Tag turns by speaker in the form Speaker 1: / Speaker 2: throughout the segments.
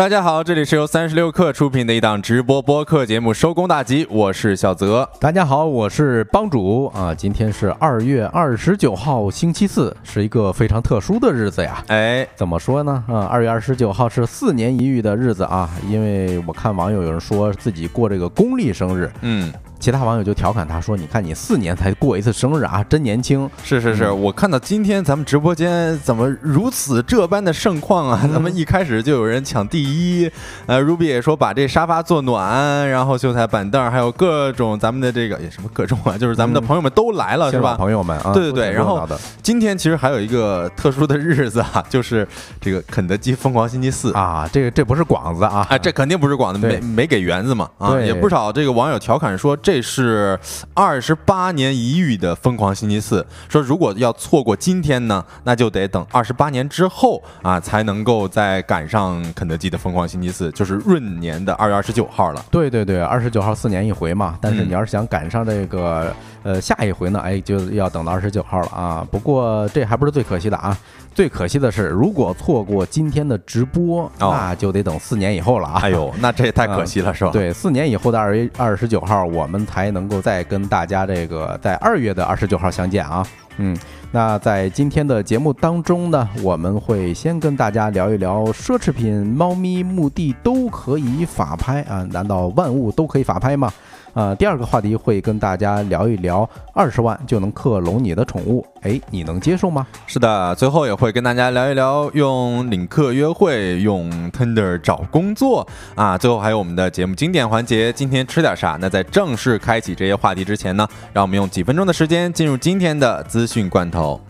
Speaker 1: 大家好，这里是由三十六氪出品的一档直播播客节目《收工大吉》，我是小泽。
Speaker 2: 大家好，我是帮主啊。今天是二月二十九号，星期四，是一个非常特殊的日子呀。
Speaker 1: 哎，
Speaker 2: 怎么说呢？啊，二月二十九号是四年一遇的日子啊，因为我看网友有人说自己过这个公历生日，
Speaker 1: 嗯。
Speaker 2: 其他网友就调侃他说：“你看你四年才过一次生日啊，真年轻。”
Speaker 1: 是是是，我看到今天咱们直播间怎么如此这般的盛况啊！咱们一开始就有人抢第一，呃，Ruby 也说把这沙发做暖，然后秀才板凳，还有各种咱们的这个也什么各种啊，就是咱们的朋友们都来了，是吧？
Speaker 2: 朋友们啊，
Speaker 1: 对对对。然后今天其实还有一个特殊的日子啊，就是这个肯德基疯狂星期四
Speaker 2: 啊，这个这不是广子啊，
Speaker 1: 啊，这肯定不是广子，没没给园子嘛啊，也不少这个网友调侃说这。这是二十八年一遇的疯狂星期四。说如果要错过今天呢，那就得等二十八年之后啊，才能够再赶上肯德基的疯狂星期四，就是闰年的二月二十九号了。
Speaker 2: 对对对，二十九号四年一回嘛。但是你要是想赶上这个呃下一回呢，哎，就要等到二十九号了啊。不过这还不是最可惜的啊。最可惜的是，如果错过今天的直播，那就得等四年以后了啊！
Speaker 1: 哎呦，那这也太可惜了，是吧？
Speaker 2: 对，四年以后的二月二十九号，我们才能够再跟大家这个在二月的二十九号相见啊！嗯，那在今天的节目当中呢，我们会先跟大家聊一聊奢侈品猫咪墓地都可以法拍啊？难道万物都可以法拍吗？呃，第二个话题会跟大家聊一聊二十万就能克隆你的宠物，哎，你能接受吗？
Speaker 1: 是的，最后也会跟大家聊一聊用领克约会，用 Tinder 找工作啊。最后还有我们的节目经典环节，今天吃点啥？那在正式开启这些话题之前呢，让我们用几分钟的时间进入今天的资讯罐头。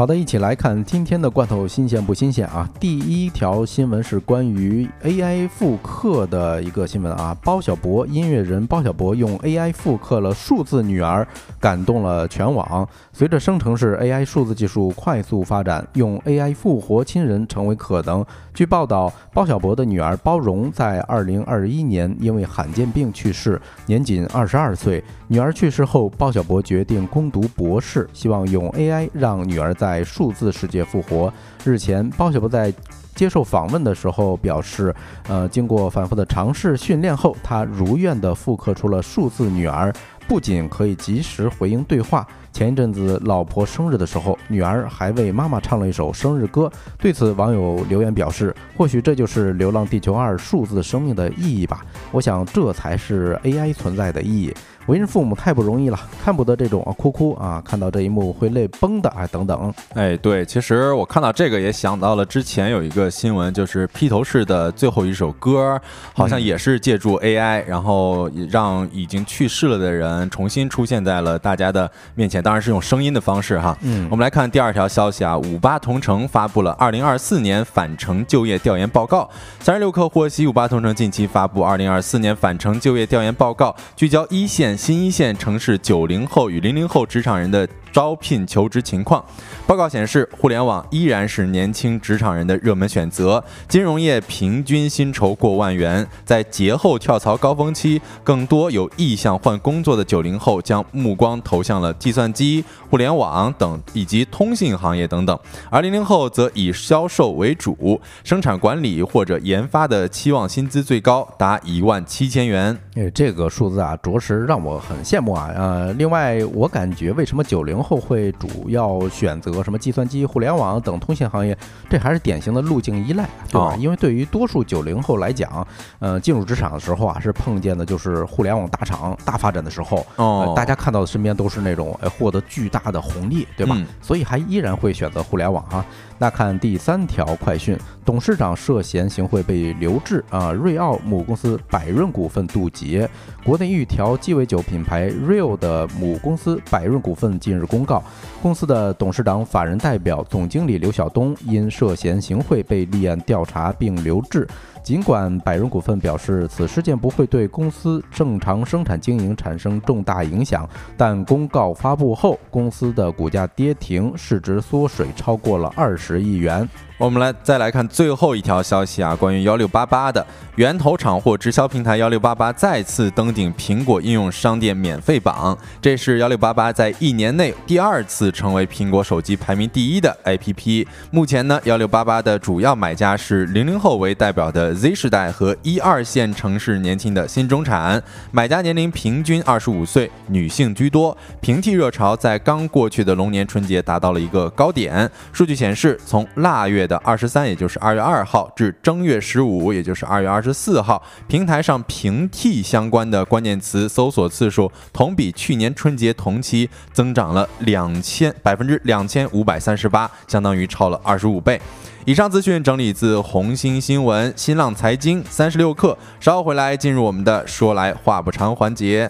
Speaker 2: 好的，一起来看今天的罐头新鲜不新鲜啊？第一条新闻是关于 AI 复刻的一个新闻啊。包小博音乐人包小博用 AI 复刻了数字女儿，感动了全网。随着生成式 AI 数字技术快速发展，用 AI 复活亲人成为可能。据报道，包小博的女儿包容在2021年因为罕见病去世，年仅22岁。女儿去世后，包小博决定攻读博士，希望用 AI 让女儿在在数字世界复活。日前，包小柏在接受访问的时候表示，呃，经过反复的尝试训练后，他如愿地复刻出了数字女儿，不仅可以及时回应对话。前一阵子，老婆生日的时候，女儿还为妈妈唱了一首生日歌。对此，网友留言表示：“或许这就是《流浪地球二》数字生命的意义吧。我想，这才是 AI 存在的意义。”为人父母太不容易了，看不得这种啊哭哭啊，看到这一幕会泪崩的啊，等等。
Speaker 1: 哎，对，其实我看到这个也想到了之前有一个新闻，就是披头士的最后一首歌，好像也是借助 AI，然后让已经去世了的人重新出现在了大家的面前，当然是用声音的方式哈。嗯，我们来看第二条消息啊，五八同城发布了二零二四年返程就业调研报告。三十六氪获悉，五八同城近期发布二零二四年返程就业调研报告，聚焦一线。新一线城市九零后与零零后职场人的。招聘求职情况报告显示，互联网依然是年轻职场人的热门选择。金融业平均薪酬过万元，在节后跳槽高峰期，更多有意向换工作的九零后将目光投向了计算机、互联网等以及通信行业等等，而零零后则以销售为主，生产管理或者研发的期望薪资最高达一万七千元。
Speaker 2: 哎，这个数字啊，着实让我很羡慕啊。呃，另外，我感觉为什么九零后会主要选择什么计算机、互联网等通信行业，这还是典型的路径依赖，对吧？因为对于多数九零后来讲，呃，进入职场的时候啊，是碰见的就是互联网大厂大发展的时候，哦，大家看到的身边都是那种呃获得巨大的红利，对吧？所以还依然会选择互联网啊。那看第三条快讯，董事长涉嫌行贿被留置啊！瑞奥母公司百润股份渡劫。国内玉条鸡尾酒品牌 Real 的母公司百润股份近日公告，公司的董事长、法人代表、总经理刘晓东因涉嫌行贿被立案调查并留置。尽管百润股份表示此事件不会对公司正常生产经营产生重大影响，但公告发布后，公司的股价跌停，市值缩水超过了二十亿元。
Speaker 1: 我们来再来看最后一条消息啊，关于幺六八八的源头厂或直销平台幺六八八再次登顶苹果应用商店免费榜，这是幺六八八在一年内第二次成为苹果手机排名第一的 APP。目前呢，幺六八八的主要买家是零零后为代表的 Z 世代和一二线城市年轻的新中产，买家年龄平均二十五岁，女性居多。平替热潮在刚过去的龙年春节达到了一个高点。数据显示，从腊月的二十三，也就是二月二号，至正月十五，也就是二月二十四号，平台上平替相关的关键词搜索次数同比去年春节同期增长了两千百分之两千五百三十八，相当于超了二十五倍。以上资讯整理自红星新闻、新浪财经、三十六氪。稍后回来进入我们的说来话不长环节。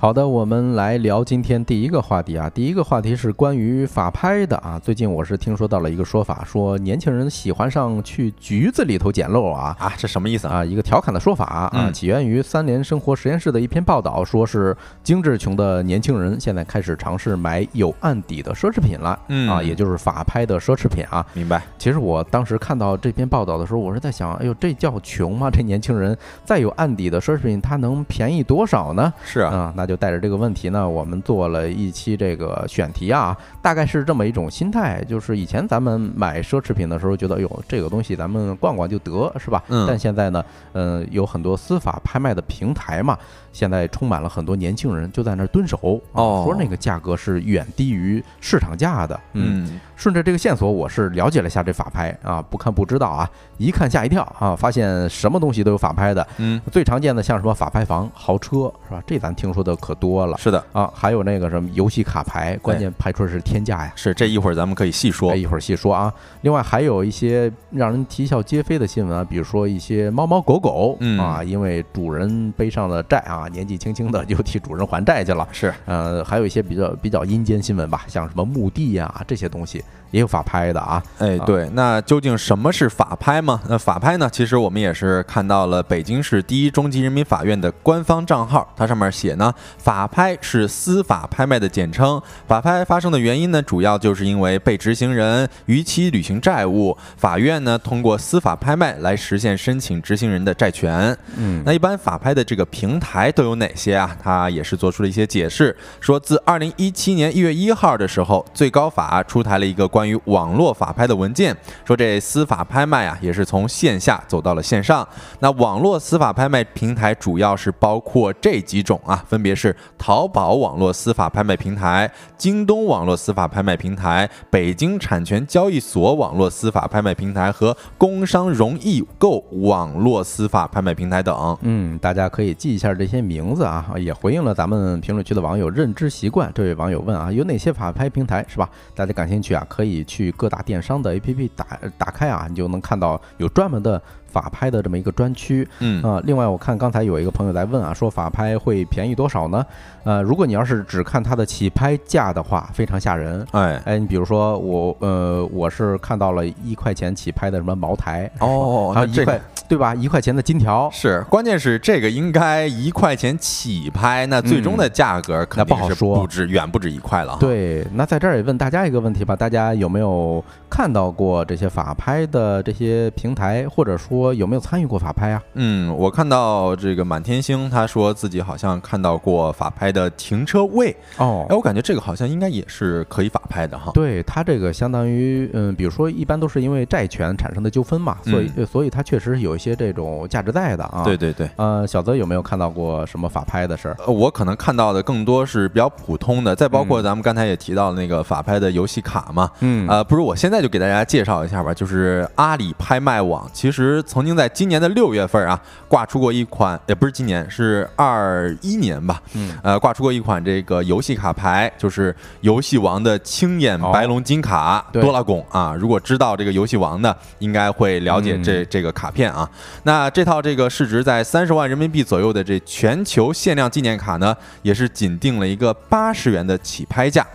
Speaker 2: 好的，我们来聊今天第一个话题啊。第一个话题是关于法拍的啊。最近我是听说到了一个说法，说年轻人喜欢上去局子里头捡漏啊
Speaker 1: 啊，这什么意思
Speaker 2: 啊？一个调侃的说法啊，起源于三联生活实验室的一篇报道，说是精致穷的年轻人现在开始尝试买有案底的奢侈品了，啊，也就是法拍的奢侈品啊。
Speaker 1: 明白。
Speaker 2: 其实我当时看到这篇报道的时候，我是在想，哎呦，这叫穷吗？这年轻人再有案底的奢侈品，他能便宜多少呢？
Speaker 1: 是啊，
Speaker 2: 那。就带着这个问题呢，我们做了一期这个选题啊，大概是这么一种心态，就是以前咱们买奢侈品的时候，觉得哟，这个东西咱们逛逛就得是吧？
Speaker 1: 嗯。
Speaker 2: 但现在呢，嗯，有很多司法拍卖的平台嘛，现在充满了很多年轻人就在那儿蹲守，
Speaker 1: 哦，
Speaker 2: 说那个价格是远低于市场价的。嗯。顺着这个线索，我是了解了一下这法拍啊，不看不知道啊，一看吓一跳啊，发现什么东西都有法拍的。
Speaker 1: 嗯。
Speaker 2: 最常见的像什么法拍房、豪车是吧？这咱听说的。可多了，
Speaker 1: 是的
Speaker 2: 啊，还有那个什么游戏卡牌，关键拍出来是天价呀。
Speaker 1: 是，这一会儿咱们可以细说，
Speaker 2: 一会儿细说啊。另外还有一些让人啼笑皆非的新闻啊，比如说一些猫猫狗狗啊，因为主人背上了债啊，年纪轻轻的就替主人还债去了。
Speaker 1: 是，
Speaker 2: 呃，还有一些比较比较阴间新闻吧，像什么墓地呀这些东西。也有法拍的啊，
Speaker 1: 哎，对，那究竟什么是法拍吗？那法拍呢？其实我们也是看到了北京市第一中级人民法院的官方账号，它上面写呢，法拍是司法拍卖的简称。法拍发生的原因呢，主要就是因为被执行人逾期履行债务，法院呢通过司法拍卖来实现申请执行人的债权。
Speaker 2: 嗯，
Speaker 1: 那一般法拍的这个平台都有哪些啊？他也是做出了一些解释，说自二零一七年一月一号的时候，最高法出台了一个。关于网络法拍的文件说，这司法拍卖啊，也是从线下走到了线上。那网络司法拍卖平台主要是包括这几种啊，分别是淘宝网络司法拍卖平台、京东网络司法拍卖平台、北京产权交易所网络司法拍卖平台和工商容易购网络司法拍卖平台等。
Speaker 2: 嗯，大家可以记一下这些名字啊，也回应了咱们评论区的网友认知习惯。这位网友问啊，有哪些法拍平台是吧？大家感兴趣啊，可以。去各大电商的 APP 打打开啊，你就能看到有专门的法拍的这么一个专区。
Speaker 1: 嗯
Speaker 2: 啊，另外我看刚才有一个朋友在问啊，说法拍会便宜多少呢？呃，如果你要是只看它的起拍价的话，非常吓人。
Speaker 1: 哎
Speaker 2: 哎，你比如说我呃，我是看到了一块钱起拍的什么茅台
Speaker 1: 哦，
Speaker 2: 还有一块对吧？一块钱的金条
Speaker 1: 是，关键是这个应该一块钱起拍，那最终的价格肯定是
Speaker 2: 不
Speaker 1: 止远不止一块了。
Speaker 2: 对，那在这儿也问大家一个问题吧，大家有没有看到过这些法拍的这些平台，或者说有没有参与过法拍啊？
Speaker 1: 嗯，我看到这个满天星他说自己好像看到过法拍。的停车位
Speaker 2: 哦，
Speaker 1: 哎，我感觉这个好像应该也是可以法拍的哈。
Speaker 2: 对它这个相当于，嗯，比如说一般都是因为债权产生的纠纷嘛，所以所以它确实有一些这种价值在的啊。
Speaker 1: 对对对，
Speaker 2: 呃，小泽有没有看到过什么法拍的事儿？
Speaker 1: 我可能看到的更多是比较普通的，再包括咱们刚才也提到那个法拍的游戏卡嘛。
Speaker 2: 嗯，
Speaker 1: 呃，不如我现在就给大家介绍一下吧，就是阿里拍卖网，其实曾经在今年的六月份啊，挂出过一款，也不是今年，是二一年吧。
Speaker 2: 嗯，
Speaker 1: 呃。挂出过一款这个游戏卡牌，就是游戏王的青眼白龙金卡多拉贡啊！如果知道这个游戏王的，应该会了解这这个卡片啊。那这套这个市值在三十万人民币左右的这全球限量纪念卡呢，也是仅定了一个八十元的起拍价。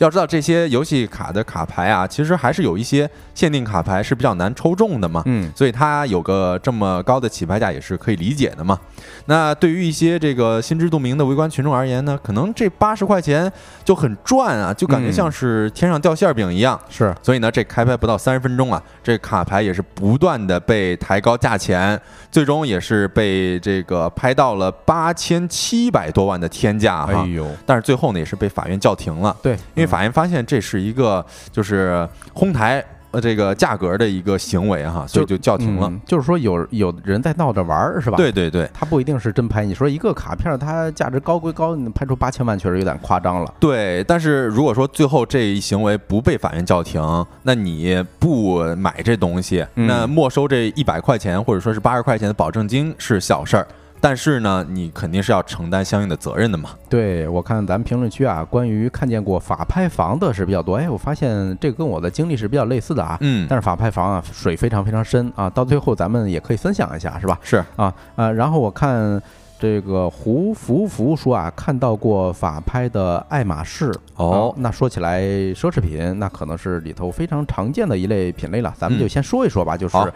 Speaker 1: 要知道这些游戏卡的卡牌啊，其实还是有一些限定卡牌是比较难抽中的嘛，
Speaker 2: 嗯，
Speaker 1: 所以它有个这么高的起拍价也是可以理解的嘛。那对于一些这个心知肚明的围观群众而言呢，可能这八十块钱就很赚啊，就感觉像是天上掉馅饼一样。
Speaker 2: 是，
Speaker 1: 所以呢，这开拍不到三十分钟啊，这卡牌也是不断的被抬高价钱，最终也是被这个拍到了八千七百多万的天价哈。
Speaker 2: 哎呦，
Speaker 1: 但是最后呢，也是被法院叫停了。
Speaker 2: 对，
Speaker 1: 因为法院发现这是一个就是哄抬呃这个价格的一个行为哈，所以就叫停了。
Speaker 2: 嗯就是说有有人在闹着玩儿是吧？
Speaker 1: 对对对
Speaker 2: 他不一定是真拍。你说一个卡片，它价值高归高，你拍出八千万确实有点夸张了。
Speaker 1: 对，但是如果说最后这一行为不被法院叫停，那你不买这东西，
Speaker 2: 嗯
Speaker 1: 那没收这一百块钱或者说是八十块钱的保证金是小事儿。但是呢，你肯定是要承担相应的责任的嘛。
Speaker 2: 对我看咱们评论区啊，关于看见过法拍房的是比较多。哎，我发现这个跟我的经历是比较类似的啊。
Speaker 1: 嗯，
Speaker 2: 但是法拍房啊，水非常非常深啊，到最后咱们也可以分享一下，是吧？
Speaker 1: 是
Speaker 2: 啊啊，然后我看这个胡福福说啊，看到过法拍的爱马仕
Speaker 1: 哦
Speaker 2: 啊那说起来奢侈品，那可能是里头非常常见的一类品类了，咱们就
Speaker 1: 嗯
Speaker 2: 先说一说吧，就是
Speaker 1: 好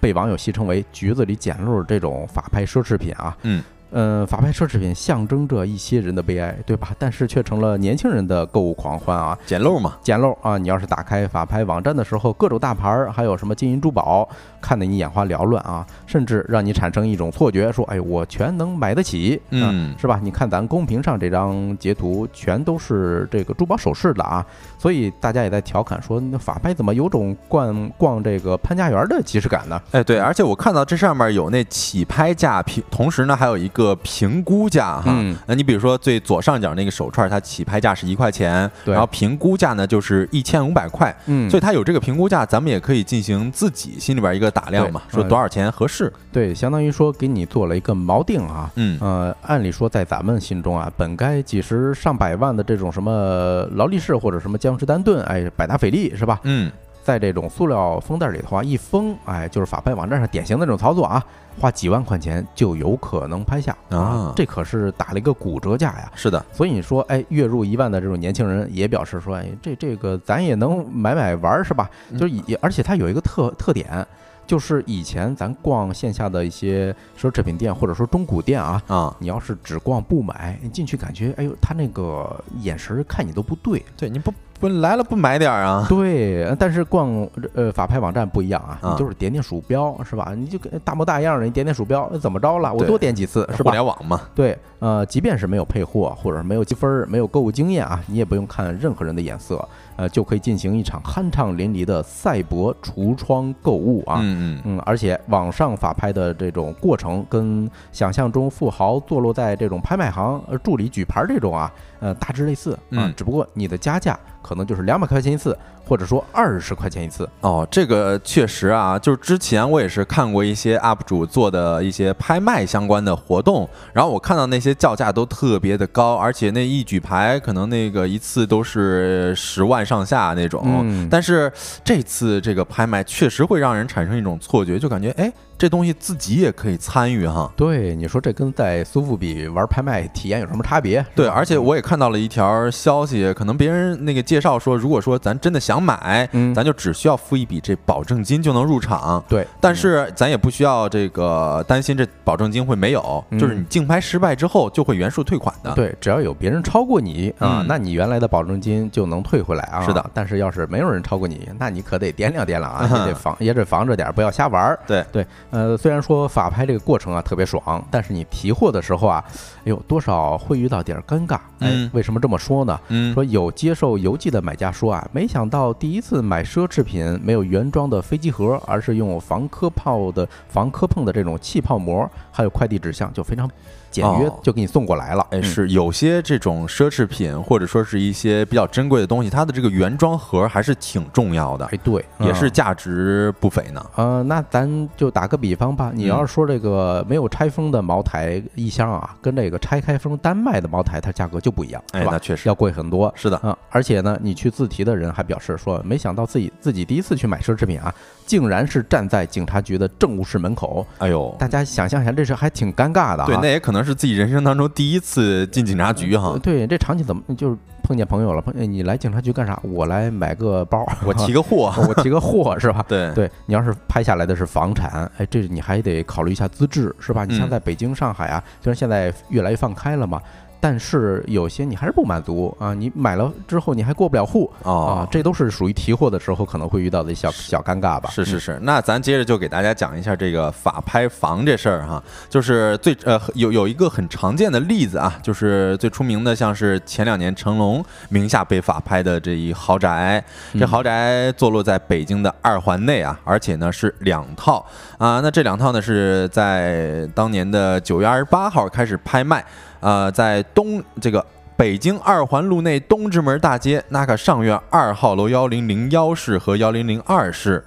Speaker 2: 被网友戏称为“局子里捡漏”这种法拍奢侈品啊。
Speaker 1: 嗯
Speaker 2: 嗯，法拍奢侈品象征着一些人的悲哀，对吧？但是却成了年轻人的购物狂欢啊！
Speaker 1: 捡漏嘛。
Speaker 2: 捡漏啊！你要是打开法拍网站的时候，各种大牌儿，还有什么金银珠宝，看得你眼花缭乱啊，甚至让你产生一种错觉，说：“哎，我全能买得起。”啊
Speaker 1: 嗯
Speaker 2: 是吧？你看咱公屏上这张截图，全都是这个珠宝首饰的啊，所以大家也在调侃说，那法拍怎么有种逛逛这个潘家园的即视感呢？
Speaker 1: 哎，对，而且我看到这上面有那起拍价评，同时呢还有一个评估价哈。
Speaker 2: 嗯
Speaker 1: 那你比如说最左上角那个手串，它起拍价是一块钱，
Speaker 2: 对
Speaker 1: 然后评估价呢就是一千五百块。
Speaker 2: 嗯
Speaker 1: 所以它有这个评估价，咱们也可以进行自己心里边一个打量嘛，说多少钱合适。
Speaker 2: 对，相当于说给你做了一个锚定啊。
Speaker 1: 嗯
Speaker 2: 呃，按理说在咱们心中啊，本该几十上百万的这种什么劳力士或者什么江诗丹顿，哎，百达翡丽是吧？
Speaker 1: 嗯，
Speaker 2: 在这种塑料封袋里头啊，一封，哎，就是法拍网站上典型的那种操作啊，花几万块钱就有可能拍下
Speaker 1: 啊
Speaker 2: 这可是打了一个骨折价呀。
Speaker 1: 是的，
Speaker 2: 所以你说，哎，月入一万的这种年轻人也表示说，哎，这这个咱也能买买玩儿是吧？
Speaker 1: 嗯
Speaker 2: 就是也，而且它有一个特特点，就是以前咱逛线下的一些奢侈品店或者说中古店啊，
Speaker 1: 啊，
Speaker 2: 你要是只逛不买，你进去感觉，哎呦，他那个眼神儿看你都不对。
Speaker 1: 对，你不不来了不买点儿啊？
Speaker 2: 对，呃但是逛呃法拍网站不一样啊，
Speaker 1: 啊
Speaker 2: 你就是点点鼠标是吧？你就跟大模大样的，你点点鼠标呃怎么着了？我多点几次是
Speaker 1: 互
Speaker 2: 吧？
Speaker 1: 联网嘛，
Speaker 2: 对，呃，即便是没有配货或者是没有积分儿、没有购物经验啊，你也不用看任何人的眼色，呃，就可以进行一场酣畅淋漓的赛博橱窗购物啊。
Speaker 1: 嗯嗯，
Speaker 2: 嗯，而且网上法拍的这种过程，跟想象中富豪坐落在这种拍卖行呃助理举牌这种啊，呃，大致类似。啊，
Speaker 1: 嗯。
Speaker 2: 只不过你的加价可能就是两百块钱一次，或者说二十块钱一次。
Speaker 1: 哦，这个确实啊，就是之前我也是看过一些 UP 主做的一些拍卖相关的活动，然后我看到那些叫价都特别的高，而且那一举牌可能那个一次都是十万上下那种。
Speaker 2: 嗯
Speaker 1: 但是这次这个拍卖确实会让人产生一种错觉，就感觉哎，这东西自己也可以参与哈。
Speaker 2: 对，你说这跟在苏富比玩拍卖体验有什么差别？
Speaker 1: 对，而且我也看到了一条消息，可能别人那个介绍说，如果说咱真的想买，
Speaker 2: 嗯
Speaker 1: 咱就只需要付一笔这保证金就能入场。
Speaker 2: 对，
Speaker 1: 但是咱也不需要这个担心这保证金会没有，
Speaker 2: 嗯
Speaker 1: 就是你竞拍失败之后就会原数退款的。
Speaker 2: 对，只要有别人超过你啊
Speaker 1: 嗯，
Speaker 2: 那你原来的保证金就能退回来啊。
Speaker 1: 是的，
Speaker 2: 但是要是没有人超过你，那你可得掂量掂量啊，
Speaker 1: 嗯
Speaker 2: 也得防也得防着点儿，不要瞎玩儿。
Speaker 1: 对
Speaker 2: 对，呃，虽然说法拍这个过程啊特别爽，但是你提货的时候啊，哎呦，多少会遇到点儿尴尬。哎
Speaker 1: 嗯，
Speaker 2: 为什么这么说呢？
Speaker 1: 嗯，
Speaker 2: 说有接受邮寄的买家说啊，没想到第一次买奢侈品没有原装的飞机盒，而是用防磕泡的防磕碰的这种气泡膜，还有快递纸箱，就非常简约
Speaker 1: 哦
Speaker 2: 就给你送过来了。
Speaker 1: 哎，
Speaker 2: 嗯
Speaker 1: 是有些这种奢侈品或者说是一些比较珍贵的东西，它的这个原装盒还是挺重要的，
Speaker 2: 哎，对，
Speaker 1: 也是
Speaker 2: 嗯
Speaker 1: 价值不菲呢。
Speaker 2: 呃，那咱就打个比方吧，你要是说这个没有拆封的茅台一箱啊，跟这个拆开封单卖的茅台，它价格就不一样，是，吧
Speaker 1: 哎那？确实
Speaker 2: 要贵很多。
Speaker 1: 是的。
Speaker 2: 嗯、而且呢，你去自提的人还表示说，没想到自己自己第一次去买奢侈品啊，竟然是站在警察局的政务室门口。
Speaker 1: 哎呦，
Speaker 2: 大家想象一下，这事还挺尴尬的。
Speaker 1: 对，那也可能是自己人生当中第一次进警察局哈。
Speaker 2: 对，这场景怎么就是碰见朋友了？碰你来警察局干啥？我来买个包，
Speaker 1: 我提个货，
Speaker 2: 我提个货是吧？
Speaker 1: 对
Speaker 2: 对，你要是拍下来的是房产，哎，这你还得考虑一下资质是吧？你像在北京、上海啊，虽然现在越来越放开了嘛。但是有些你还是不满足啊！你买了之后你还过不了户啊！这都是属于提货的时候可能会遇到的小小尴尬吧？
Speaker 1: 是是是。那咱接着就给大家讲一下这个法拍房这事儿哈，就是最呃有有一个很常见的例子啊，就是最出名的像是前两年成龙名下被法拍的这一豪宅，这豪宅坐落在北京的二环内啊，而且呢是两套啊。那这两套呢是在当年的九月二十八号开始拍卖。呃，在东这个北京二环路内东直门大街那个上院二号楼幺零零幺室和幺零零二室。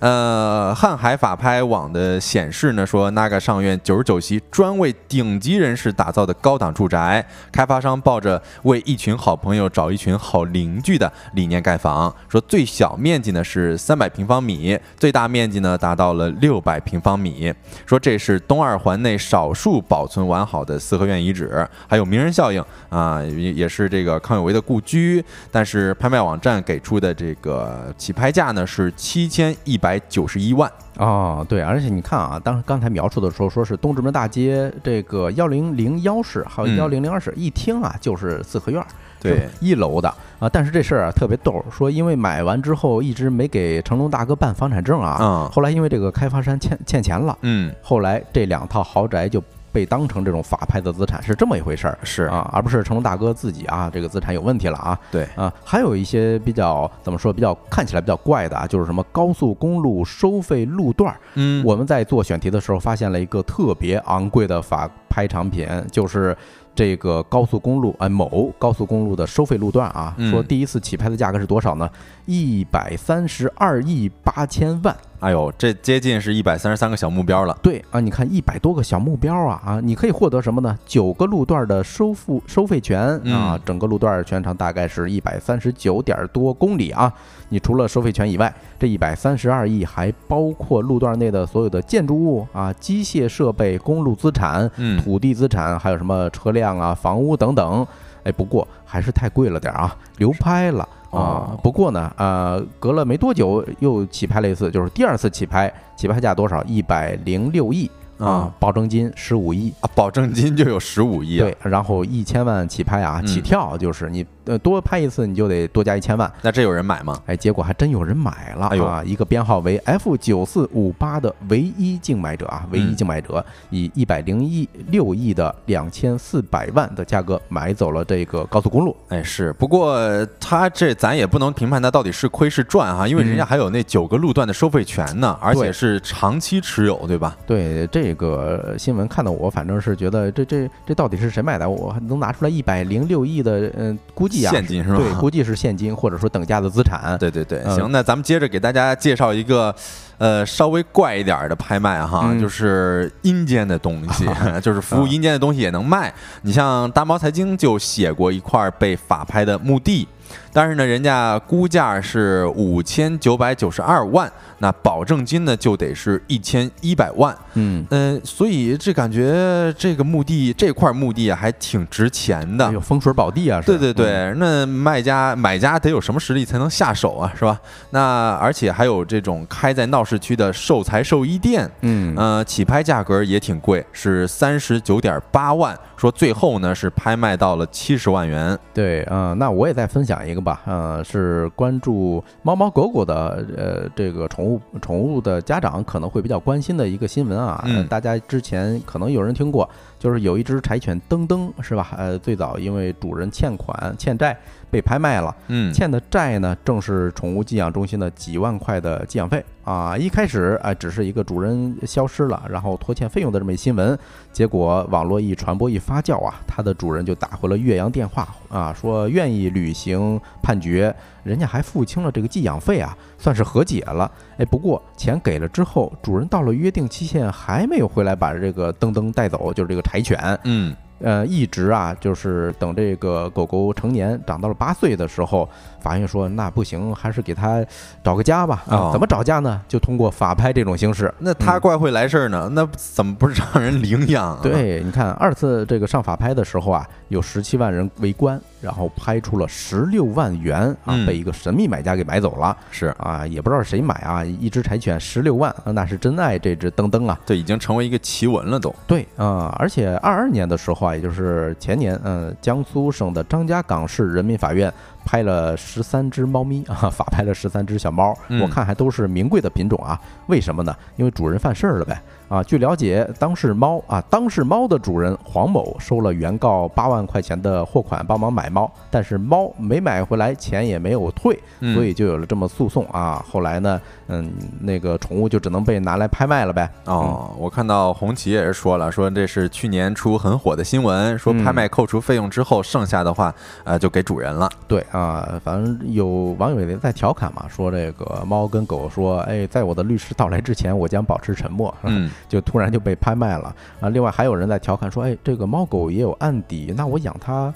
Speaker 1: 呃，瀚海法拍网的显示呢，说那个上院九十九席，专为顶级人士打造的高档住宅，开发商抱着为一群好朋友找一群好邻居的理念盖房。说最小面积呢是三百平方米，最大面积呢达到了六百平方米。说这是东二环内少数保存完好的四合院遗址，还有名人效应啊，也也是这个康有为的故居。但是拍卖网站给出的这个起拍价呢是七千。一百九十一万
Speaker 2: 啊，对，而且你看啊，当刚才描述的时候，说是东直门大街这个幺零零幺室，还有幺零零二室，一听啊就是四合院，
Speaker 1: 对，
Speaker 2: 一楼的啊。但是这事儿啊特别逗，说因为买完之后一直没给成龙大哥办房产证啊，后来因为这个开发商欠欠钱了，
Speaker 1: 嗯，
Speaker 2: 后来这两套豪宅就。被当成这种法拍的资产是这么一回事儿，
Speaker 1: 是
Speaker 2: 啊，而不是成龙大哥自己啊，这个资产有问题了啊。
Speaker 1: 对
Speaker 2: 啊，还有一些比较怎么说，比较看起来比较怪的啊，就是什么高速公路收费路段儿。
Speaker 1: 嗯，
Speaker 2: 我们在做选题的时候发现了一个特别昂贵的法拍产品，就是这个高速公路哎某高速公路的收费路段啊，说第一次起拍的价格是多少呢？一百三十二亿八千万。
Speaker 1: 哎呦，这接近是一百三十三个小目标了。
Speaker 2: 对啊，你看一百多个小目标啊啊，你可以获得什么呢？九个路段的收付收费权啊，整个路段全长大概是一百三十九点多公里啊。你除了收费权以外，这一百三十二亿还包括路段内的所有的建筑物啊、机械设备、公路资产、土地资产，还有什么车辆啊、房屋等等。哎，不过还是太贵了点啊，流拍了。啊，不过呢，呃，隔了没多久又起拍了一次，就是第二次起拍，起拍价多少？一百零六亿。啊，保证金十五亿
Speaker 1: 啊，保证金就有十五亿，
Speaker 2: 对，然后一千万起拍啊，起跳就是你呃多拍一次你就得多加一千万，
Speaker 1: 那这有人买吗？
Speaker 2: 哎，结果还真有人买了啊，一个编号为 F 九四五八的唯一竞买者啊，唯一竞买者以一百零一六亿的两千四百万的价格买走了这个高速公路，
Speaker 1: 哎是，不过他这咱也不能评判他到底是亏是赚哈，因为人家还有那九个路段的收费权呢，而且是长期持有，对吧？
Speaker 2: 对这。这个新闻看到我，反正是觉得这这这到底是谁买的？我能拿出来一百零六亿的，嗯，估计啊，
Speaker 1: 现金是吧？
Speaker 2: 对，估计是现金或者说等价的资产。
Speaker 1: 对对对，行，那咱们接着给大家介绍一个，呃，稍微怪一点的拍卖哈，就是阴间的东西，就是服务阴间的东西也能卖。你像大猫财经就写过一块被法拍的墓地。但是呢，人家估价是五千九百九十二万，那保证金呢就得是一千一百万。
Speaker 2: 嗯
Speaker 1: 嗯，所以这感觉这个墓地这块墓地啊还挺值钱的，
Speaker 2: 有风水宝地啊。
Speaker 1: 对对对，那卖家买家得有什么实力才能下手啊，是吧？那而且还有这种开在闹市区的寿材寿衣店，
Speaker 2: 嗯
Speaker 1: 呃，起拍价格也挺贵，是三十九点八万。说最后呢是拍卖到了七十万元。
Speaker 2: 对啊，那我也再分享一个吧，呃，是关注猫猫狗狗的，呃，这个宠物宠物的家长可能会比较关心的一个新闻啊。
Speaker 1: 嗯。
Speaker 2: 大家之前可能有人听过，就是有一只柴犬噔噔，是吧？呃，最早因为主人欠款欠债被拍卖了，
Speaker 1: 嗯，
Speaker 2: 欠的债呢正是宠物寄养中心的几万块的寄养费啊。一开始啊，只是一个主人消失了，然后拖欠费用的这么一新闻，结果网络一传播一发酵啊，它的主人就打回了岳阳电话啊，说愿意履行判决，人家还付清了这个寄养费啊，算是和解了。哎，不过钱给了之后，主人到了约定期限还没有回来把这个噔噔带走，就是这个柴犬。
Speaker 1: 嗯。
Speaker 2: 呃，一直啊，就是等这个狗狗成年长到了八岁的时候，法院说那不行，还是给他找个家吧。啊，怎么找家呢？就通过法拍这种形式。
Speaker 1: 那他怪会来事儿呢？那怎么不是让人领养？
Speaker 2: 对，你看二次这个上法拍的时候啊，有十七万人围观。然后拍出了十六万元啊，被一个神秘买家给买走了。
Speaker 1: 是
Speaker 2: 啊，也不知道谁买啊，一只柴犬十六万，那是真爱这只登登啊。
Speaker 1: 这已经成为一个奇闻了都。
Speaker 2: 对啊，而且二二年的时候啊，也就是前年，嗯，江苏省的张家港市人民法院。拍了十三只猫咪 啊，法拍了十三只小猫，我看还都是名贵的品种啊。为什么呢？因为主人犯事儿了呗啊。据了解，当事猫啊，当事猫的主人黄某收了原告八万块钱的货款帮忙买猫，但是猫没买回来，钱也没有退，所以就有了这么诉讼啊。后来呢，嗯，那个宠物就只能被拿来拍卖了呗。
Speaker 1: 哦，我看到红旗也是说了，说这是去年出很火的新闻，说拍卖扣除费用之后，剩下的话呃就给主人了。
Speaker 2: 对。啊，反正有网友也在调侃嘛，说这个猫跟狗说，哎，在我的律师到来之前，我将保持沉默。嗯，就突然就被拍卖了啊。另外还有人在调侃说，哎，这个猫狗也有案底，那我养它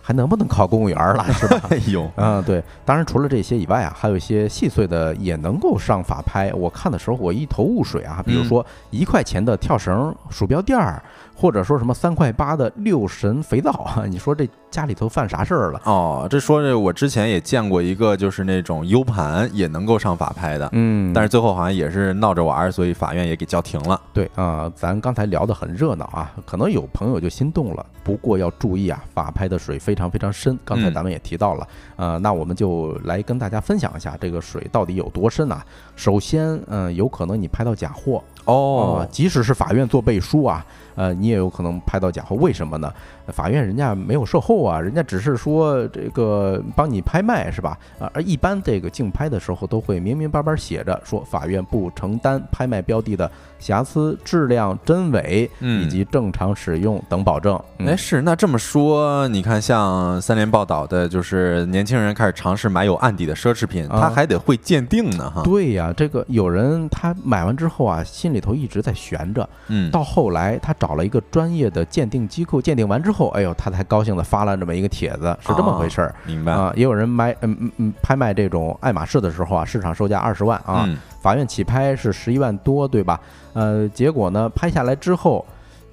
Speaker 2: 还能不能考公务员了，是吧？
Speaker 1: 哎呦，
Speaker 2: 嗯，对。当然除了这些以外啊，还有一些细碎的也能够上法拍。我看的时候我一头雾水啊，比如说一块钱的跳绳鼠标垫儿。或者说什么三块八的六神肥皂啊？你说这家里头犯啥事儿了？
Speaker 1: 哦，这说这我之前也见过一个，就是那种 U 盘也能够上法拍的，
Speaker 2: 嗯，
Speaker 1: 但是最后好像也是闹着玩儿，所以法院也给叫停了。
Speaker 2: 对啊，咱刚才聊得很热闹啊，可能有朋友就心动了。不过要注意啊，法拍的水非常非常深，刚才咱们也提到了，呃，那我们就来跟大家分享一下这个水到底有多深啊。首先，嗯，有可能你拍到假货。
Speaker 1: 哦，
Speaker 2: 即使是法院做背书啊，呃，你也有可能拍到假货。为什么呢？法院人家没有售后啊，人家只是说这个帮你拍卖是吧？啊，而一般这个竞拍的时候都会明明白白写着说，法院不承担拍卖标的的瑕疵、质量真伪以及正常使用等保证。
Speaker 1: 哎，是那这么说，你看像三联报道的，就是年轻人开始尝试买有案底的奢侈品，他还得会鉴定呢，哈。
Speaker 2: 对呀，这个有人他买完之后啊，心。里头一直在悬着，嗯，到后来他找了一个专业的鉴定机构鉴定完之后，哎呦，他才高兴的发了这么一个帖子，是这么回事儿，
Speaker 1: 明白
Speaker 2: 啊？也有人买，嗯嗯嗯，拍卖这种爱马仕的时候啊，市场售价二十万啊，法院起拍是十一万多，对吧？呃，结果呢，拍下来之后。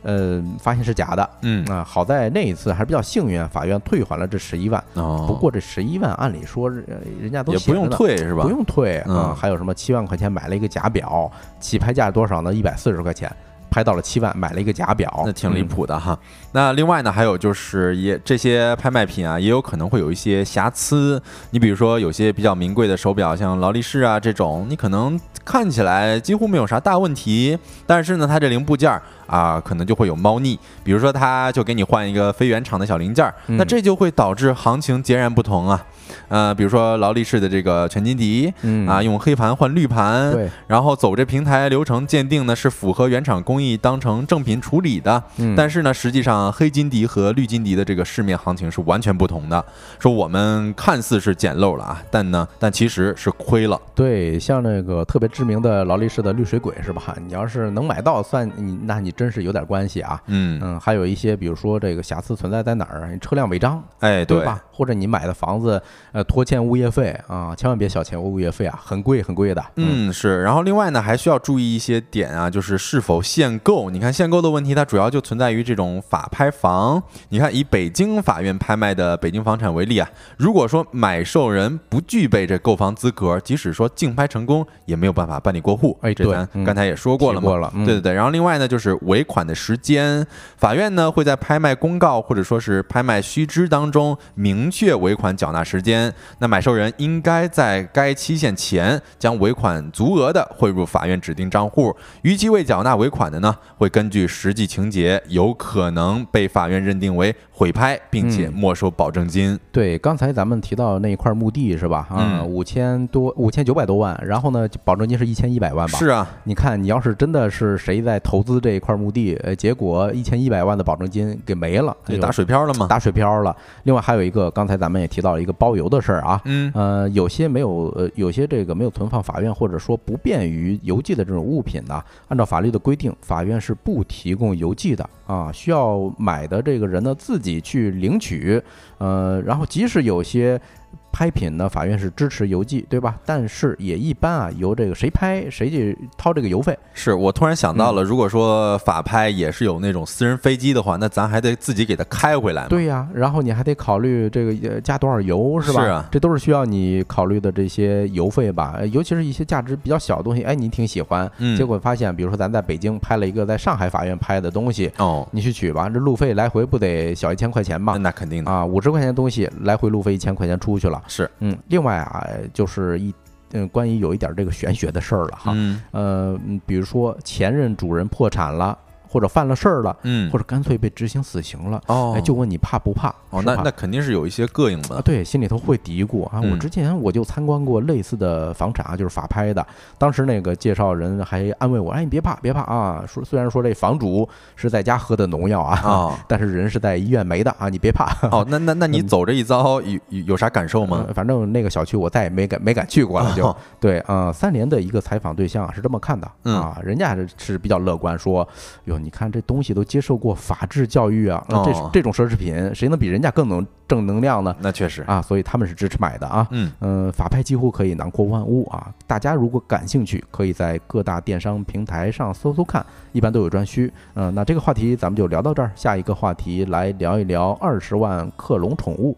Speaker 2: 呃，发现是假的，
Speaker 1: 嗯
Speaker 2: 啊，好在那一次还是比较幸运，法院退还了这十一万。哦，不过这十一万按理说人家都
Speaker 1: 也不用退是吧？
Speaker 2: 不用退啊，还有什么七万块钱买了一个假表，起拍价多少呢？一百四十块钱。拍到了七万，买了一个假表，
Speaker 1: 那挺离谱的哈。那另外呢，还有就是也这些拍卖品啊，也有可能会有一些瑕疵。你比如说有些比较名贵的手表，像劳力士啊这种，你可能看起来几乎没有啥大问题，但是呢，它这零部件啊，可能就会有猫腻。比如说，它就给你换一个非原厂的小零件，那这就会导致行情截然不同啊。呃，比如说劳力士的这个全金迪，啊，用黑盘换绿盘，
Speaker 2: 对，
Speaker 1: 然后走这平台流程鉴定呢，是符合原厂工艺，当成正品处理的。但是呢，实际上黑金迪和绿金迪的这个市面行情是完全不同的。说我们看似是捡漏了啊，但呢，但其实是亏了。
Speaker 2: 对，像那个特别知名的劳力士的绿水鬼是吧？你要是能买到，算你，那你真是有点关系啊。
Speaker 1: 嗯
Speaker 2: 嗯，还有一些，比如说这个瑕疵存在在哪儿？车辆违章，
Speaker 1: 哎，
Speaker 2: 对吧？或者你买的房子。呃，拖欠物业费啊，千万别小钱物业费啊，很贵很贵的。
Speaker 1: 嗯，是。然后另外呢，还需要注意一些点啊，就是是否限购。你看限购的问题，它主要就存在于这种法拍房。你看，以北京法院拍卖的北京房产为例啊，如果说买受人不具备这购房资格，即使说竞拍成功，也没有办法办理过户。
Speaker 2: 哎，
Speaker 1: 这咱刚才也说过了嘛。对对对。然后另外呢，就是尾款的时间，法院呢会在拍卖公告或者说是拍卖须知当中明确尾款缴纳时间。那买受人应该在该期限前将尾款足额的汇入法院指定账户，逾期未缴纳尾款的呢，会根据实际情节，有可能被法院认定为毁拍，并且没收保证金。
Speaker 2: 对，刚才咱们提到那一块墓地是吧？啊，五千多，五千九百多万，然后呢，保证金是一千一百万吧？
Speaker 1: 是啊，
Speaker 2: 你看，你要是真的是谁在投资这一块墓地，呃，结果一千一百万的保证金给没了，
Speaker 1: 打水漂了吗？
Speaker 2: 打水漂了。另外还有一个，刚。刚才咱们也提到了一个包邮的事儿啊，
Speaker 1: 嗯
Speaker 2: 呃，有些没有呃，有些这个没有存放法院或者说不便于邮寄的这种物品呢，按照法律的规定，法院是不提供邮寄的啊，需要买的这个人呢自己去领取，呃，然后即使有些。拍品呢，法院是支持邮寄，对吧？但是也一般啊，由这个谁拍谁去掏这个邮费。
Speaker 1: 是我突然想到了，如果说法拍也是有那种私人飞机的话，那咱还得自己给它开回来嘛。
Speaker 2: 对呀，然后你还得考虑这个呃加多少油，是吧？
Speaker 1: 是啊，
Speaker 2: 这都是需要你考虑的这些邮费吧？呃尤其是一些价值比较小的东西，哎，你挺喜欢，
Speaker 1: 嗯
Speaker 2: 结果发现，比如说咱在北京拍了一个在上海法院拍的东西，
Speaker 1: 哦，
Speaker 2: 你去取吧，这路费来回不得小一千块钱吧？
Speaker 1: 那肯定的，
Speaker 2: 啊，五十块钱东西来回路费一千块钱出去了。
Speaker 1: 是，
Speaker 2: 嗯，另外啊，就是一嗯，关于有一点这个玄学的事儿了哈。
Speaker 1: 嗯。
Speaker 2: 呃，嗯比如说前任主人破产了，或者犯了事儿了，
Speaker 1: 嗯
Speaker 2: 或，者干脆被执行死刑了，
Speaker 1: 哦，
Speaker 2: 哎，就问你怕不怕？
Speaker 1: 哦，那那肯定是有一些膈应
Speaker 2: 啊，
Speaker 1: 的，
Speaker 2: 对，心里头会嘀咕啊。我
Speaker 1: 嗯
Speaker 2: 之前我就参观过类似的房产啊，就是法拍的。当时那个介绍人还安慰我，哎，你别怕，别怕啊。说虽然说这房主是在家喝的农药啊，
Speaker 1: 哦
Speaker 2: 但是人是在医院没的啊，你别怕。
Speaker 1: 哦，那那那你走这一遭有有有啥感受吗？
Speaker 2: 呃反正那个小区我再也没敢没敢去过了，就、
Speaker 1: 哦
Speaker 2: 对啊、呃三联的一个采访对象啊是这么看的、
Speaker 1: 嗯
Speaker 2: 啊，人家是是比较乐观，说哟，你看这东西都接受过法治教育啊，呃这
Speaker 1: 哦
Speaker 2: 这种奢侈品谁能比人家更能正能量呢？
Speaker 1: 那确实，
Speaker 2: 啊，所以他们是支持买的啊。
Speaker 1: 嗯，
Speaker 2: 嗯，法拍几乎可以囊括万物啊！大家如果感兴趣，可以在各大电商平台上搜搜看，一般都有专区。嗯，那这个话题咱们就聊到这儿，下一个话题来聊一聊二十万克隆宠物。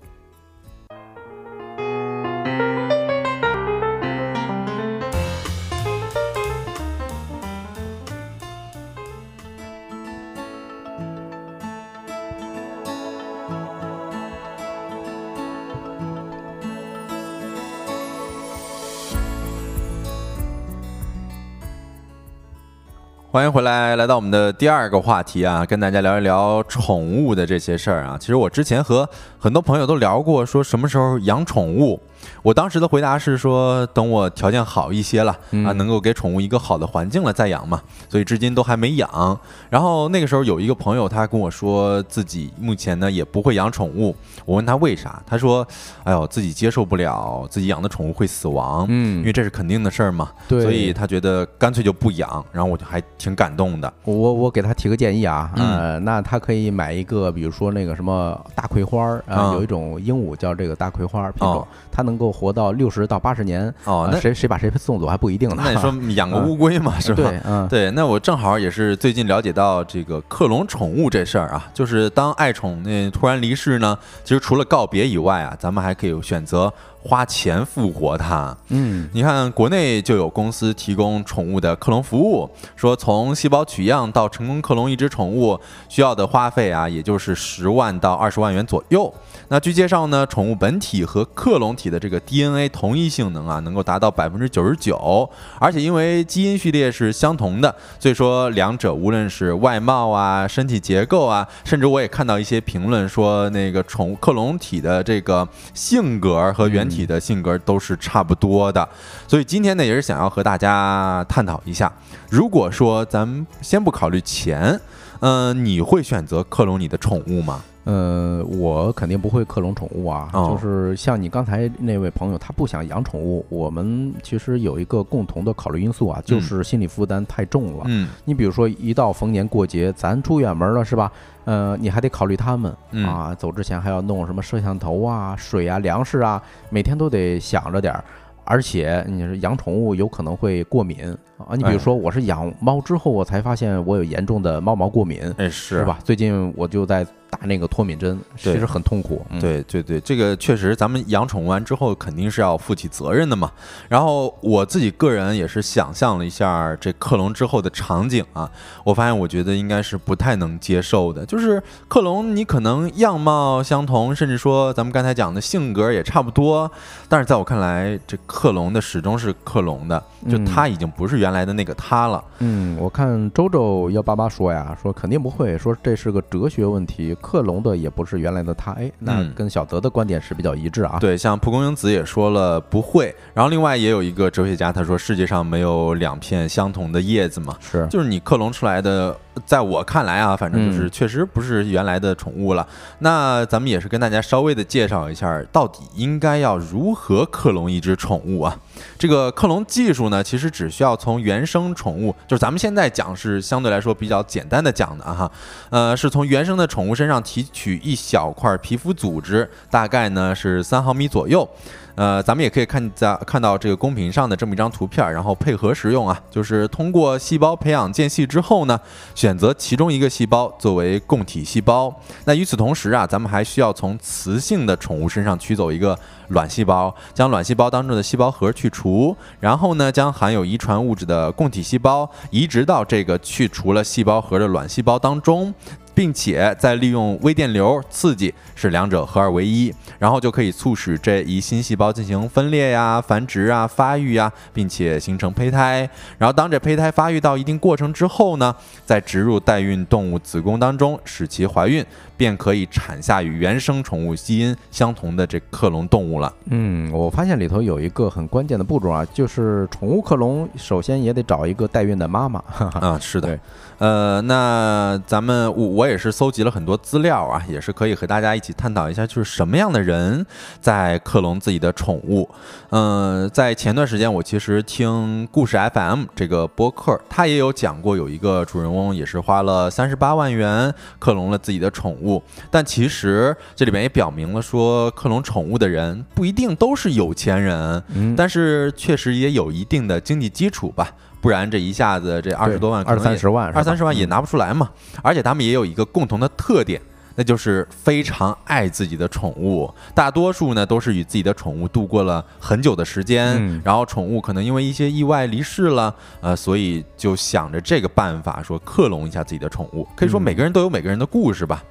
Speaker 1: 欢迎回来，来到我们的第二个话题啊，跟大家聊一聊宠物的这些事儿啊。其实我之前和很多朋友都聊过，说什么时候养宠物。我当时的回答是说，等我条件好一些了
Speaker 2: 嗯
Speaker 1: 啊，能够给宠物一个好的环境了再养嘛。所以至今都还没养。然后那个时候有一个朋友，他跟我说自己目前呢也不会养宠物。我问他为啥，他说：“哎呦，自己接受不了自己养的宠物会死亡，嗯因为
Speaker 2: 嗯，
Speaker 1: 这是肯定的事儿嘛。
Speaker 2: 对，
Speaker 1: 所以他觉得干脆就不养。然后我就还挺感动的。
Speaker 2: 我我给他提个建议啊，
Speaker 1: 嗯
Speaker 2: 呃，那他可以买一个，比如说那个什么大葵花儿啊、
Speaker 1: 嗯
Speaker 2: 有一种鹦鹉叫这个大葵花儿品种，
Speaker 1: 哦
Speaker 2: 它能够活到六十到八十年。
Speaker 1: 哦，那
Speaker 2: 啊谁谁把谁送走还不一定呢。
Speaker 1: 那你说 养个乌龟嘛，是吧？
Speaker 2: 对，嗯，
Speaker 1: 对，那我正好也是最近了解到这个克隆宠物这事儿啊，就是当爱宠那突然离世呢，其实除了告别以外啊，咱们还可以选择花钱复活它。
Speaker 2: 嗯
Speaker 1: 你看，国内就有公司提供宠物的克隆服务，说从细胞取样到成功克隆一只宠物，需要的花费啊，也就是十万到二十万元左右。那据介绍呢，宠物本体和克隆体的这个 DNA 同一性能啊，能够达到百分之九十九，而且因为基因序列是相同的，所以说两者无论是外貌啊、身体结构啊，甚至我也看到一些评论说，那个宠物克隆体的这个性格和原体的性格都是差不多的。所以今天呢，也是想要和大家探讨一下，如果说咱们先不考虑钱，嗯、你会选择克隆你的宠物吗？
Speaker 2: 呃，我肯定不会克隆宠物啊，
Speaker 1: 哦
Speaker 2: 就是像你刚才那位朋友，他不想养宠物。我们其实有一个共同的考虑因素啊，就是心理负担太重了。
Speaker 1: 嗯
Speaker 2: 你比如说，一到逢年过节，咱出远门了是吧？呃，你还得考虑他们
Speaker 1: 嗯
Speaker 2: 啊，走之前还要弄什么摄像头啊、水啊、粮食啊，每天都得想着点儿。而且你是养宠物有可能会过敏啊，你比如
Speaker 1: 哎
Speaker 2: 说我是养猫之后，我才发现我有严重的猫毛过敏，
Speaker 1: 哎是
Speaker 2: 是？吧？最近我就在打那个脱敏针，其实很痛苦。嗯，
Speaker 1: 对对对，这个确实，咱们养宠物完之后肯定是要负起责任的嘛。然后我自己个人也是想象了一下这克隆之后的场景啊，我发现我觉得应该是不太能接受的。就是克隆，你可能样貌相同，甚至说咱们刚才讲的性格也差不多，但是在我看来，这克隆的始终是克隆的，就
Speaker 2: 嗯
Speaker 1: 他已经不是原来的那个他了。
Speaker 2: 嗯，我看周周幺八八说呀，说肯定不会，说这是个哲学问题，克隆的也不是原来的他。哎，那
Speaker 1: 嗯
Speaker 2: 跟小德的观点是比较一致啊。
Speaker 1: 对，像蒲公英子也说了不会，然后另外也有一个哲学家他说世界上没有两片相同的叶子嘛，
Speaker 2: 是，
Speaker 1: 就是你克隆出来的在我看来啊，反正就是确实不是原来的宠物了。那咱们也是跟大家稍微的介绍一下，到底应该要如何克隆一只宠物啊？这个克隆技术呢，其实只需要从原生宠物，就是咱们现在讲是相对来说比较简单的讲的哈，呃，是从原生的宠物身上提取一小块皮肤组织，大概呢是三毫米左右。呃，咱们也可以看在看到这个公屏上的这么一张图片，然后配合使用啊，就是通过细胞培养间隙之后呢，选择其中一个细胞作为供体细胞。那与此同时啊，咱们还需要从雌性的宠物身上取走一个卵细胞，将卵细胞当中的细胞核去除，然后呢，将含有遗传物质的供体细胞移植到这个去除了细胞核的卵细胞当中。并且再利用微电流刺激，使两者合二为一，然后就可以促使这一新细胞进行分裂呀、繁殖啊、发育呀，并且形成胚胎。然后当这胚胎发育到一定过程之后呢，再植入代孕动物子宫当中，使其怀孕。便可以产下与原生宠物基因相同的这克隆动物了。
Speaker 2: 嗯，我发现里头有一个很关键的步骤啊，就是宠物克隆首先也得找一个代孕的妈妈。
Speaker 1: 啊，是的。呃，那咱们我我也是搜集了很多资料啊，也是可以和大家一起探讨一下，就是什么样的人在克隆自己的宠物。嗯，在前段时间我其实听故事 FM 这个播客，他也有讲过，有一个主人翁也是花了三十八万元克隆了自己的宠物。但其实这里边也表明了，说克隆宠物的人不一定都是有钱人，但是确实也有一定的经济基础吧，不然这一下子这二十多万、
Speaker 2: 二三十万、
Speaker 1: 二三十万也拿不出来嘛。而且他们也有一个共同的特点。那就是非常爱自己的宠物，大多数呢都是与自己的宠物度过了很久的时间，然后宠物可能因为一些意外离世了，呃，所以就想着这个办法，说克隆一下自己的宠物。可以说每个人都有每个人的故事吧。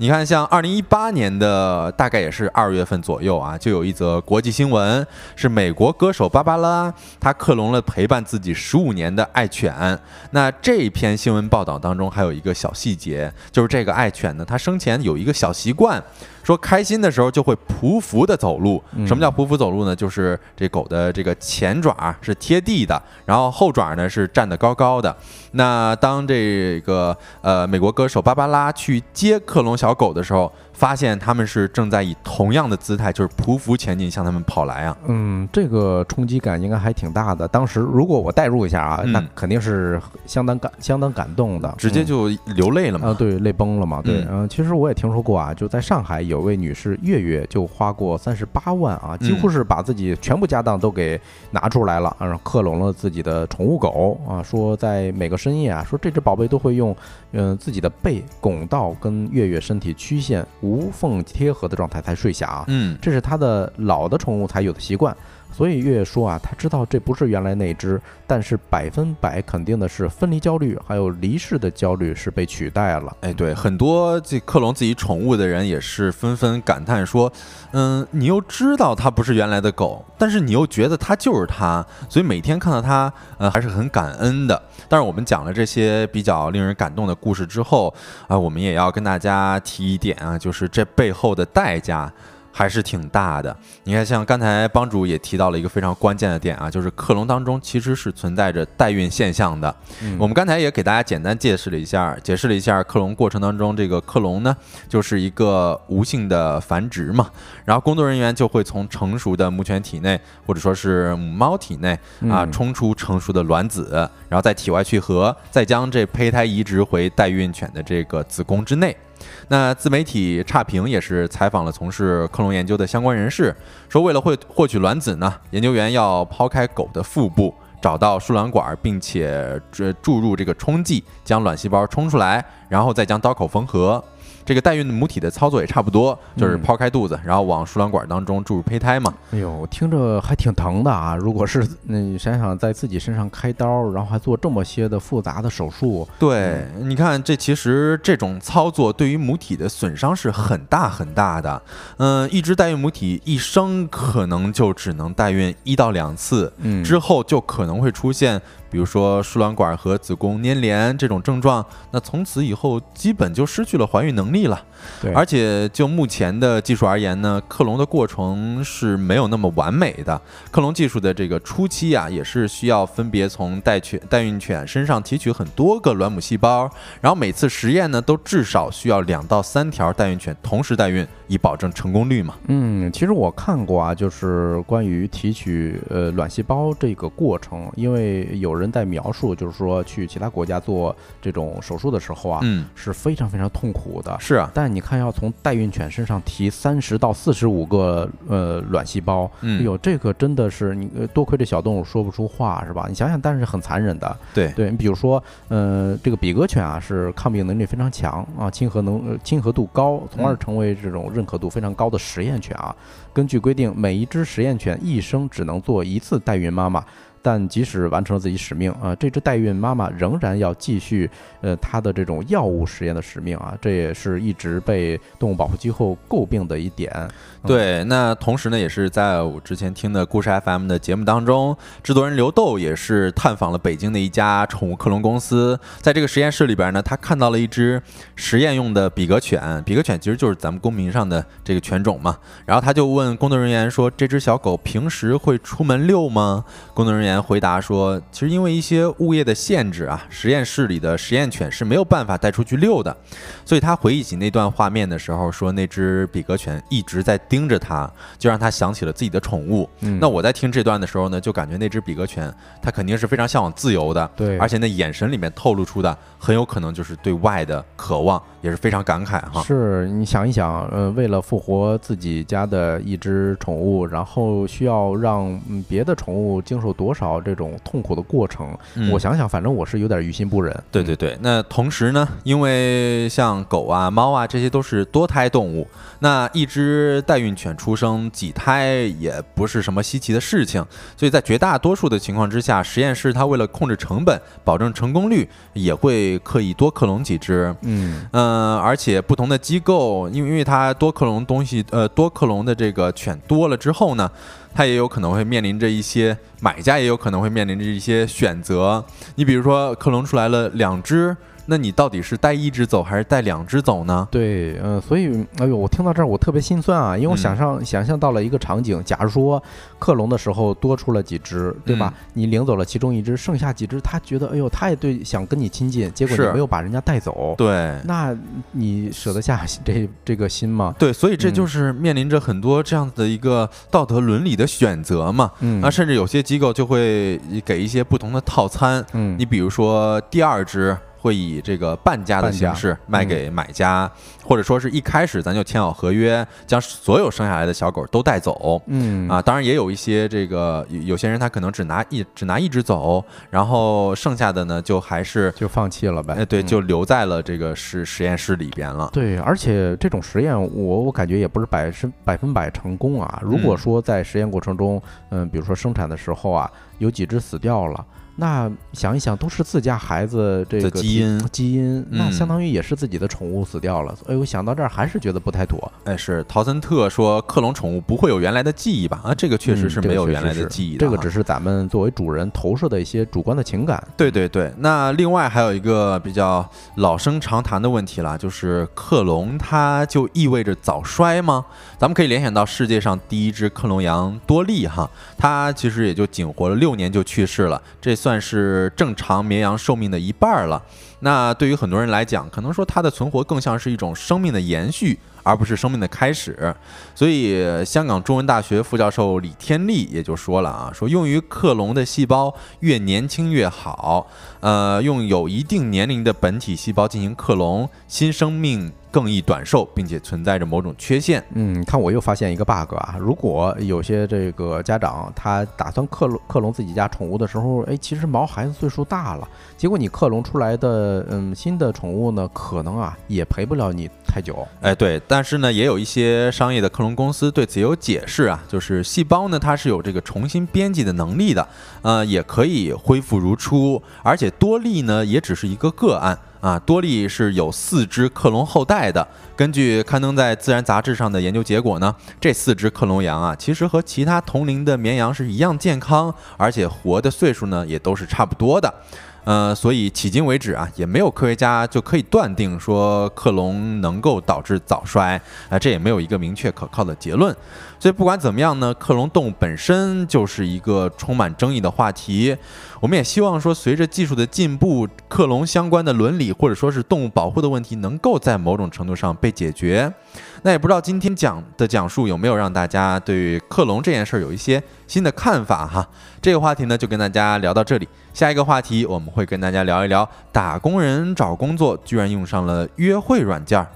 Speaker 1: 你看，像二零一八年的大概也是二月份左右啊，就有一则国际新闻，是美国歌手芭芭拉，她克隆了陪伴自己十五年的爱犬。那这篇新闻报道当中还有一个小细节，就是这个爱犬呢，它生前有一个小习惯。说开心的时候就会匍匐的走路，什么叫匍匐走路呢？就是这狗的这个前爪是贴地的，然后后爪呢是站得高高的。那当这个呃美国歌手芭芭拉去接克隆小狗的时候。发现他们是正在以同样的姿态，就是匍匐前进，向他们跑来啊。
Speaker 2: 嗯，这个冲击感应该还挺大的。当时如果我代入一下啊，那肯定是相当感、相当感动的，
Speaker 1: 直接就流泪了嘛。
Speaker 2: 啊，对，泪崩了嘛。对，嗯，其实我也听说过啊，就在上海有位女士月月就花过三十八万啊，几乎是把自己全部家当都给拿出来了，然后克隆了自己的宠物狗啊。说在每个深夜啊，说这只宝贝都会用嗯自己的背拱到跟月月身体曲线。无缝贴合的状态才睡下啊，
Speaker 1: 嗯，
Speaker 2: 这是他的老的宠物才有的习惯。所以月月说啊，他知道这不是原来那只，但是百分百肯定的是分离焦虑还有离世的焦虑是被取代了。
Speaker 1: 哎，对，很多这克隆自己宠物的人也是纷纷感叹说，嗯，你又知道它不是原来的狗，但是你又觉得它就是它，所以每天看到它，呃，还是很感恩的。但是我们讲了这些比较令人感动的故事之后啊，我们也要跟大家提一点啊，就是这背后的代价。还是挺大的。你看，像刚才帮主也提到了一个非常关键的点啊，就是克隆当中其实是存在着代孕现象的。我们刚才也给大家简单解释了一下，解释了一下克隆过程当中这个克隆呢，就是一个无性的繁殖嘛。然后工作人员就会从成熟的母犬体内或者说是母猫体内啊冲出成熟的卵子，然后在体外去核，再将这胚胎移植回代孕犬的这个子宫之内。那自媒体差评也是采访了从事克隆研究的相关人士，说为了获获取卵子呢，研究员要抛开狗的腹部，找到输卵管，并且注注入这个冲剂，将卵细胞冲出来，然后再将刀口缝合。这个代孕的母体的操作也差不多，就是抛开肚子，然后往输卵管当中注入胚胎嘛。
Speaker 2: 哎呦，听着还挺疼的啊！如果是你想想在自己身上开刀，然后还做这么些的复杂的手术，
Speaker 1: 对，你看这其实这种操作对于母体的损伤是很大很大的。嗯，一只代孕母体一生可能就只能代孕一到两次，之后就可能会出现。比如说输卵管和子宫粘连这种症状，那从此以后基本就失去了怀孕能能力了。
Speaker 2: 对，
Speaker 1: 而且就目前的技术而言呢，克隆的过程是没有那么完美的。克隆技术的这个初期啊，也是需要分别从代犬、代孕犬身上提取很多个卵母细胞，然后每次实验呢，都至少需要两到三条代孕犬同时代孕，以保证成功率嘛。
Speaker 2: 嗯，其实我看过啊，就是关于提取呃卵细胞这个过程，因为有人在描述，就是说去其他国家做这种手术的时候啊，
Speaker 1: 嗯，
Speaker 2: 是非常非常痛苦的。
Speaker 1: 是啊，
Speaker 2: 但你看，要从代孕犬身上提三十到四十五个呃卵细胞，
Speaker 1: 嗯
Speaker 2: 哎呦，这个真的是你呃多亏这小动物说不出话是吧？你想想，但是很残忍的。
Speaker 1: 对，
Speaker 2: 对你比如说，呃，这个比格犬啊是抗病能力非常强啊，亲和能呃亲和度高，从而
Speaker 1: 嗯
Speaker 2: 成为这种认可度非常高的实验犬啊。根据规定，每一只实验犬一生只能做一次代孕妈妈。但即使完成了自己使命啊，这只代孕妈妈仍然要继续呃她的这种药物实验的使命啊，这也是一直被动物保护机构诟病的一点。
Speaker 1: 对，那同时呢，也是在我之前听的故事 FM 的节目当中，制作人刘豆也是探访了北京的一家宠物克隆公司，在这个实验室里边呢，他看到了一只实验用的比格犬，比格犬其实就是咱们公屏上的这个犬种嘛，然后他就问工作人员说：“这只小狗平时会出门遛吗？”工作人员回答说：“其实因为一些物业的限制啊，实验室里的实验犬是没有办法带出去遛的。”所以他回忆起那段画面的时候，说那只比格犬一直在盯着他，就让他想起了自己的宠物。
Speaker 2: 嗯
Speaker 1: 那我在听这段的时候呢，就感觉那只比格犬它肯定是非常向往自由的，
Speaker 2: 对
Speaker 1: 而且那眼神里面透露出的很有可能就是对外的渴望，也是非常感慨哈。
Speaker 2: 是你想一想，呃，为了复活自己家的一只宠物，然后需要让嗯别的宠物经受多少这种痛苦的过程，
Speaker 1: 嗯
Speaker 2: 我想想，反正我是有点于心不忍。
Speaker 1: 对对对，那同时呢，因为像狗啊、猫啊，这些都是多胎动物，那一只代孕犬出生几胎也不是什么稀奇的事情，所以在绝大多数的情况之下，实验室它为了控制成本、保证成功率，也会刻意多克隆几只。
Speaker 2: 嗯
Speaker 1: 嗯，而且不同的机构，因为因为它多克隆东西，呃，多克隆的这个犬多了之后呢，它也有可能会面临着一些买家也有可能会面临着一些选择。你比如说克隆出来了两只，那你到底是带一只走还是带两只走呢？
Speaker 2: 对，嗯、所以，哎呦，我听到这儿我特别心酸啊，因为我
Speaker 1: 嗯
Speaker 2: 想象、想象到了一个场景，假如说克隆的时候多出了几只，对吧？
Speaker 1: 嗯
Speaker 2: 你领走了其中一只，剩下几只，他觉得，哎呦，他也对想跟你亲近，结果你没有把人家带走，
Speaker 1: 对。
Speaker 2: 那你舍得下这这个心吗？
Speaker 1: 对，所以这
Speaker 2: 嗯
Speaker 1: 就是面临着很多这样子的一个道德伦理的选择嘛。
Speaker 2: 嗯
Speaker 1: 啊，甚至有些机构就会给一些不同的套餐，
Speaker 2: 嗯，
Speaker 1: 你比如说第二只会以这个半价的形式卖给买家，或者说是一开始咱就签好合约，将所有生下来的小狗都带走。
Speaker 2: 嗯
Speaker 1: 啊，当然也有一些这个有有些人他可能只拿一只拿一只走，然后剩下的呢就还是
Speaker 2: 就放弃了呗。
Speaker 1: 哎对，
Speaker 2: 嗯
Speaker 1: 就留在了这个实实验室里边了。
Speaker 2: 对，而且这种实验我我感觉也不是百分百分百成功啊。如果
Speaker 1: 嗯
Speaker 2: 说在实验过程中，嗯，比如说生产的时候啊，有几只死掉了。那想一想，都是自家孩子这个
Speaker 1: 基因
Speaker 2: 基因，那
Speaker 1: 嗯
Speaker 2: 相当于也是自己的宠物死掉了。哎我，想到这儿还是觉得不太妥。
Speaker 1: 哎，是陶森特说克隆宠物不会有原来的记忆吧？啊，这个确实是没有原来的记忆
Speaker 2: 这个只是咱们作为主人投射的一些主观的情感。
Speaker 1: 对对对，那另外还有一个比较老生常谈的问题了，就是克隆它就意味着早衰吗？咱们可以联想到世界上第一只克隆羊多利哈，它其实也就仅活了六年就去世了，这算算是正常绵羊寿命的一半了。那对于很多人来讲，可能说它的存活更像是一种生命的延续，而不是生命的开始。所以，香港中文大学副教授李天利也就说了啊，说用于克隆的细胞越年轻越好，呃，用有一定年龄的本体细胞进行克隆，新生命更易短寿，并且存在着某种缺陷。
Speaker 2: 嗯，看我又发现一个 bug 啊！如果有些这个家长他打算克隆克隆自己家宠物的时候，哎，其实毛孩子岁数大了，结果你克隆出来的嗯新的宠物呢，可能啊也陪不了你太久。
Speaker 1: 哎，对，但是呢，也有一些商业的克隆公司对此有解释啊，就是细胞呢，它是有这个重新编辑的能力的，呃，也可以恢复如初，而且多利呢，也只是一个个案啊，多利是有四只克隆后代的。根据刊登在《自然》杂志上的研究结果呢，这四只克隆羊啊，其实和其他同龄的绵羊是一样健康，而且活的岁数呢也都是差不多的。呃，所以迄今为止啊，也没有科学家就可以断定说克隆能够导致早衰啊，这也没有一个明确可靠的结论。所以不管怎么样呢，克隆动物本身就是一个充满争议的话题。我们也希望说，随着技术的进步，克隆相关的伦理或者说是动物保护的问题，能够在某种程度上被解决。那也不知道今天讲的讲述有没有让大家对克隆这件事儿有一些新的看法哈？这个话题呢，就跟大家聊到这里。下一个话题，我们会跟大家聊一聊打工人找工作居然用上了约会软件儿。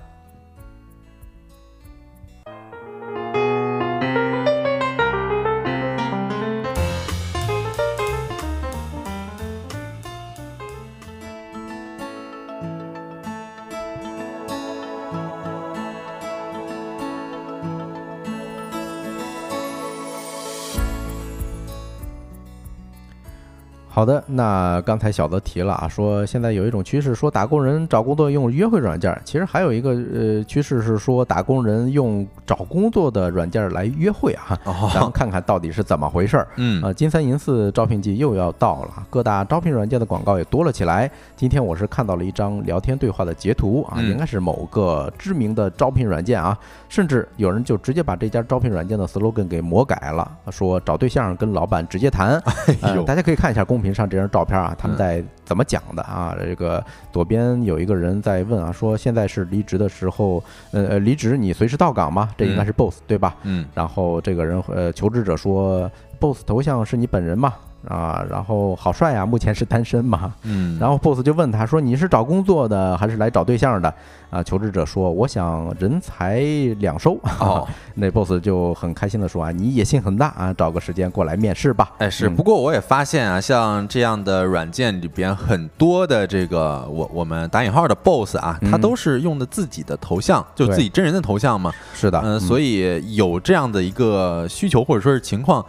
Speaker 2: 好的，那刚才小泽提了啊，说现在有一种趋势，说打工人找工作用约会软件。其实还有一个呃趋势是说打工人用找工作的软件来约会啊。咱们看看到底是怎么回事儿。
Speaker 1: 嗯，
Speaker 2: 呃，金三银四招聘季又要到了，各大招聘软件的广告也多了起来。今天我是看到了一张聊天对话的截图啊，应该是某个知名的招聘软件啊，甚至有人就直接把这家招聘软件的 slogan 给魔改了，说找对象跟老板直接谈。
Speaker 1: 哎呦，
Speaker 2: 大家可以看一下公。屏上这张照片啊，他们在怎么讲的啊？这个左边有一个人在问啊，说现在是离职的时候，呃呃，离职你随时到岗吗？这应该是 boss 对吧？
Speaker 1: 嗯。
Speaker 2: 然后这个人呃，求职者说，boss 头像是你本人吗？啊，然后好帅啊，目前是单身嘛？
Speaker 1: 嗯，
Speaker 2: 然后 boss 就问他说：“你是找工作的还是来找对象的？”啊，求职者说：“我想人财两收。”
Speaker 1: 哦，
Speaker 2: 那 boss 就很开心的说：“啊，你野心很大啊，找个时间过来面试吧。”
Speaker 1: 哎，是。不过我也发现啊，像这样的软件里边很多的这个我我们打引号的 boss 啊，他都是用的自己的头像，就自己真人的头像嘛。
Speaker 2: 是的，
Speaker 1: 嗯，所以有这样的一个需求或者说是情况。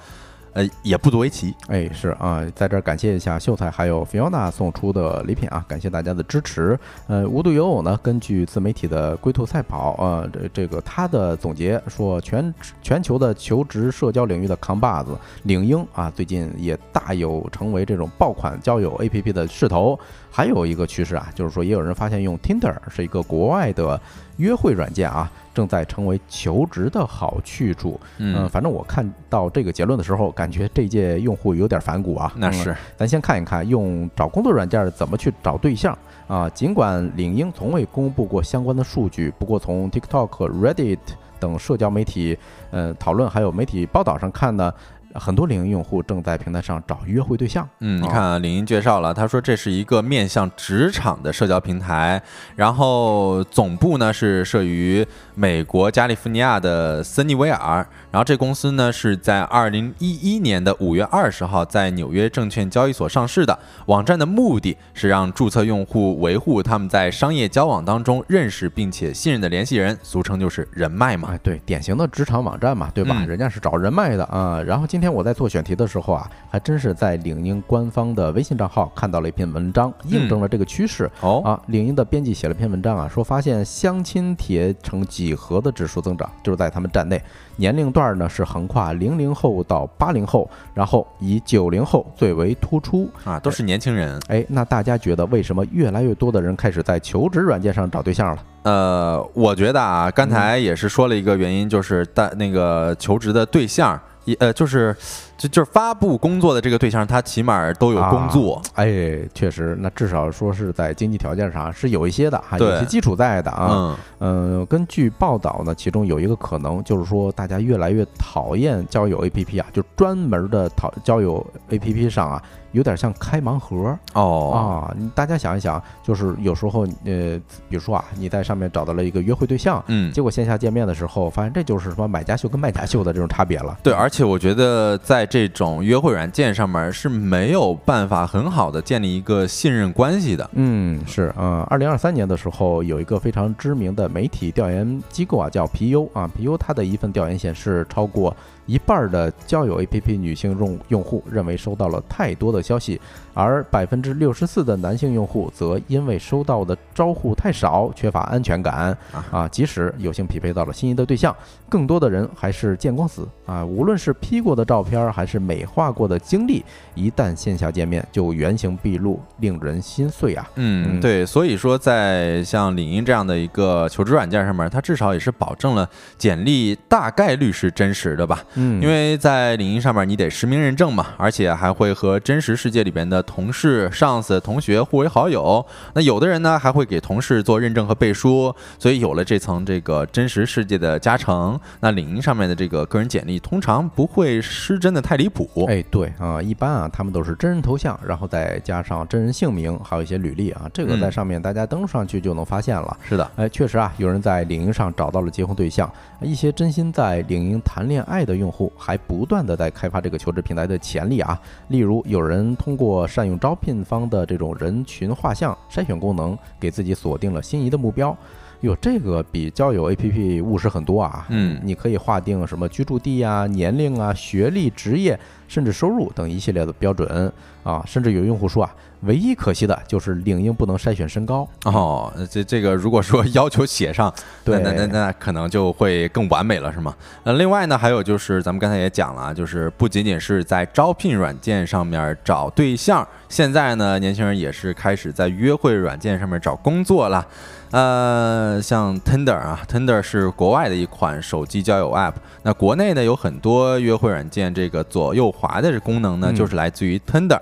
Speaker 1: 呃，也不足为奇。
Speaker 2: 哎，是啊，在这儿感谢一下秀才还有菲奥娜送出的礼品啊，感谢大家的支持。呃，无独有偶呢，根据自媒体的龟兔赛跑啊，这这个他的总结说，全全球的求职社交领域的扛把子领英啊，最近也大有成为这种爆款交友 APP 的势头。还有一个趋势啊，就是说也有人发现用 Tinder 是一个国外的约会软件啊，正在成为求职的好去处。
Speaker 1: 嗯，
Speaker 2: 反正我看到这个结论的时候，感觉这届用户有点反骨啊。
Speaker 1: 那是，
Speaker 2: 咱先看一看用找工作软件怎么去找对象啊。尽管领英从未公布过相关的数据，不过从 TikTok、Reddit 等社交媒体呃讨论还有媒体报道上看呢。很多领英用户正在平台上找约会对象。
Speaker 1: 嗯，你看啊领英介绍了，他说这是一个面向职场的社交平台，然后总部呢是设于美国加利福尼亚的森尼维尔，然后这公司呢是在二零一一年的五月二十号在纽约证券交易所上市的。网站的目的是让注册用户维护他们在商业交往当中认识并且信任的联系人，俗称就是人脉嘛。
Speaker 2: 哎，对，典型的职场网站嘛，对吧？人家是找人脉的啊。然后今天。今天我在做选题的时候啊，还真是在领英官方的微信账号看到了一篇文章，印证了这个趋势。
Speaker 1: 哦
Speaker 2: 啊，领英的编辑写了篇文章啊，说发现相亲帖呈几何的指数增长，就是在他们站内，年龄段呢是横跨零零后到八零后，然后以九零后最为突出
Speaker 1: 啊，都是年轻人。
Speaker 2: 哎，那大家觉得为什么越来越多的人开始在求职软件上找对象了？
Speaker 1: 呃，我觉得啊，刚才也是说了一个原因，就是大那个求职的对象。也呃，就是，就就是发布工作的这个对象，他起码都有工作。
Speaker 2: 哎，确实，那至少说是在经济条件上是有一些的，哈有一些基础在的啊。嗯，根据报道呢，其中有一个可能就是说，大家越来越讨厌交友 APP 啊，就专门的讨交友 APP 上啊。有点像开盲盒
Speaker 1: 哦
Speaker 2: 啊！大家想一想，就是有时候呃，比如说啊，你在上面找到了一个约会对象，
Speaker 1: 嗯，
Speaker 2: 结果线下见面的时候，发现这就是什么买家秀跟卖家秀的这种差别了。
Speaker 1: 对，而且我觉得在这种约会软件上面是没有办法很好的建立一个信任关系的。
Speaker 2: 嗯，是啊，二零二三年的时候，有一个非常知名的媒体调研机构啊，叫皮尤啊，皮优它的一份调研显示，超过。一半的交友 APP 女性用用户认为收到了太多的消息，而百分之六十四的男性用户则因为收到的招呼太少，缺乏安全感啊。即使有幸匹配到了心仪的对象，更多的人还是见光死啊。无论是 P 过的照片，还是美化过的经历，一旦线下见面就原形毕露，令人心碎啊。
Speaker 1: 嗯，对，所以说在像领英这样的一个求职软件上面，它至少也是保证了简历大概率是真实的吧。
Speaker 2: 嗯，
Speaker 1: 因为在领英上面你得实名认证嘛，而且还会和真实世界里边的同事、上司、同学互为好友。那有的人呢还会给同事做认证和背书，所以有了这层这个真实世界的加成，那领英上面的这个个人简历通常不会失真的太离谱。
Speaker 2: 哎，对啊，一般啊他们都是真人头像，然后再加上真人姓名，还有一些履历啊，这个在上面大家登上去就能发现了。
Speaker 1: 是的，
Speaker 2: 哎，确实啊，有人在领英上找到了结婚对象，一些真心在领英谈恋爱的用户还不断的在开发这个求职平台的潜力啊。例如，有人通过善用招聘方的这种人群画像筛选功能，给自己锁定了心仪的目标。哟，这个比交友 APP 务实很多啊。
Speaker 1: 嗯，
Speaker 2: 你可以划定什么居住地啊、年龄啊、学历、职业，甚至收入等一系列的标准啊。甚至有用户说啊，唯一可惜的就是领英不能筛选身高。
Speaker 1: 哦，这这个如果说要求写上，
Speaker 2: 对，
Speaker 1: 那那那可能就会更完美了，是吗？那另外呢，还有就是咱们刚才也讲了，就是不仅仅是在招聘软件上面找对象，现在呢，年轻人也是开始在约会软件上面找工作了。呃，像 Tinder 啊，Tinder 是国外的一款手机交友 App。那国内呢有很多约会软件，这个左右滑的功能呢，就是来自于 Tinder。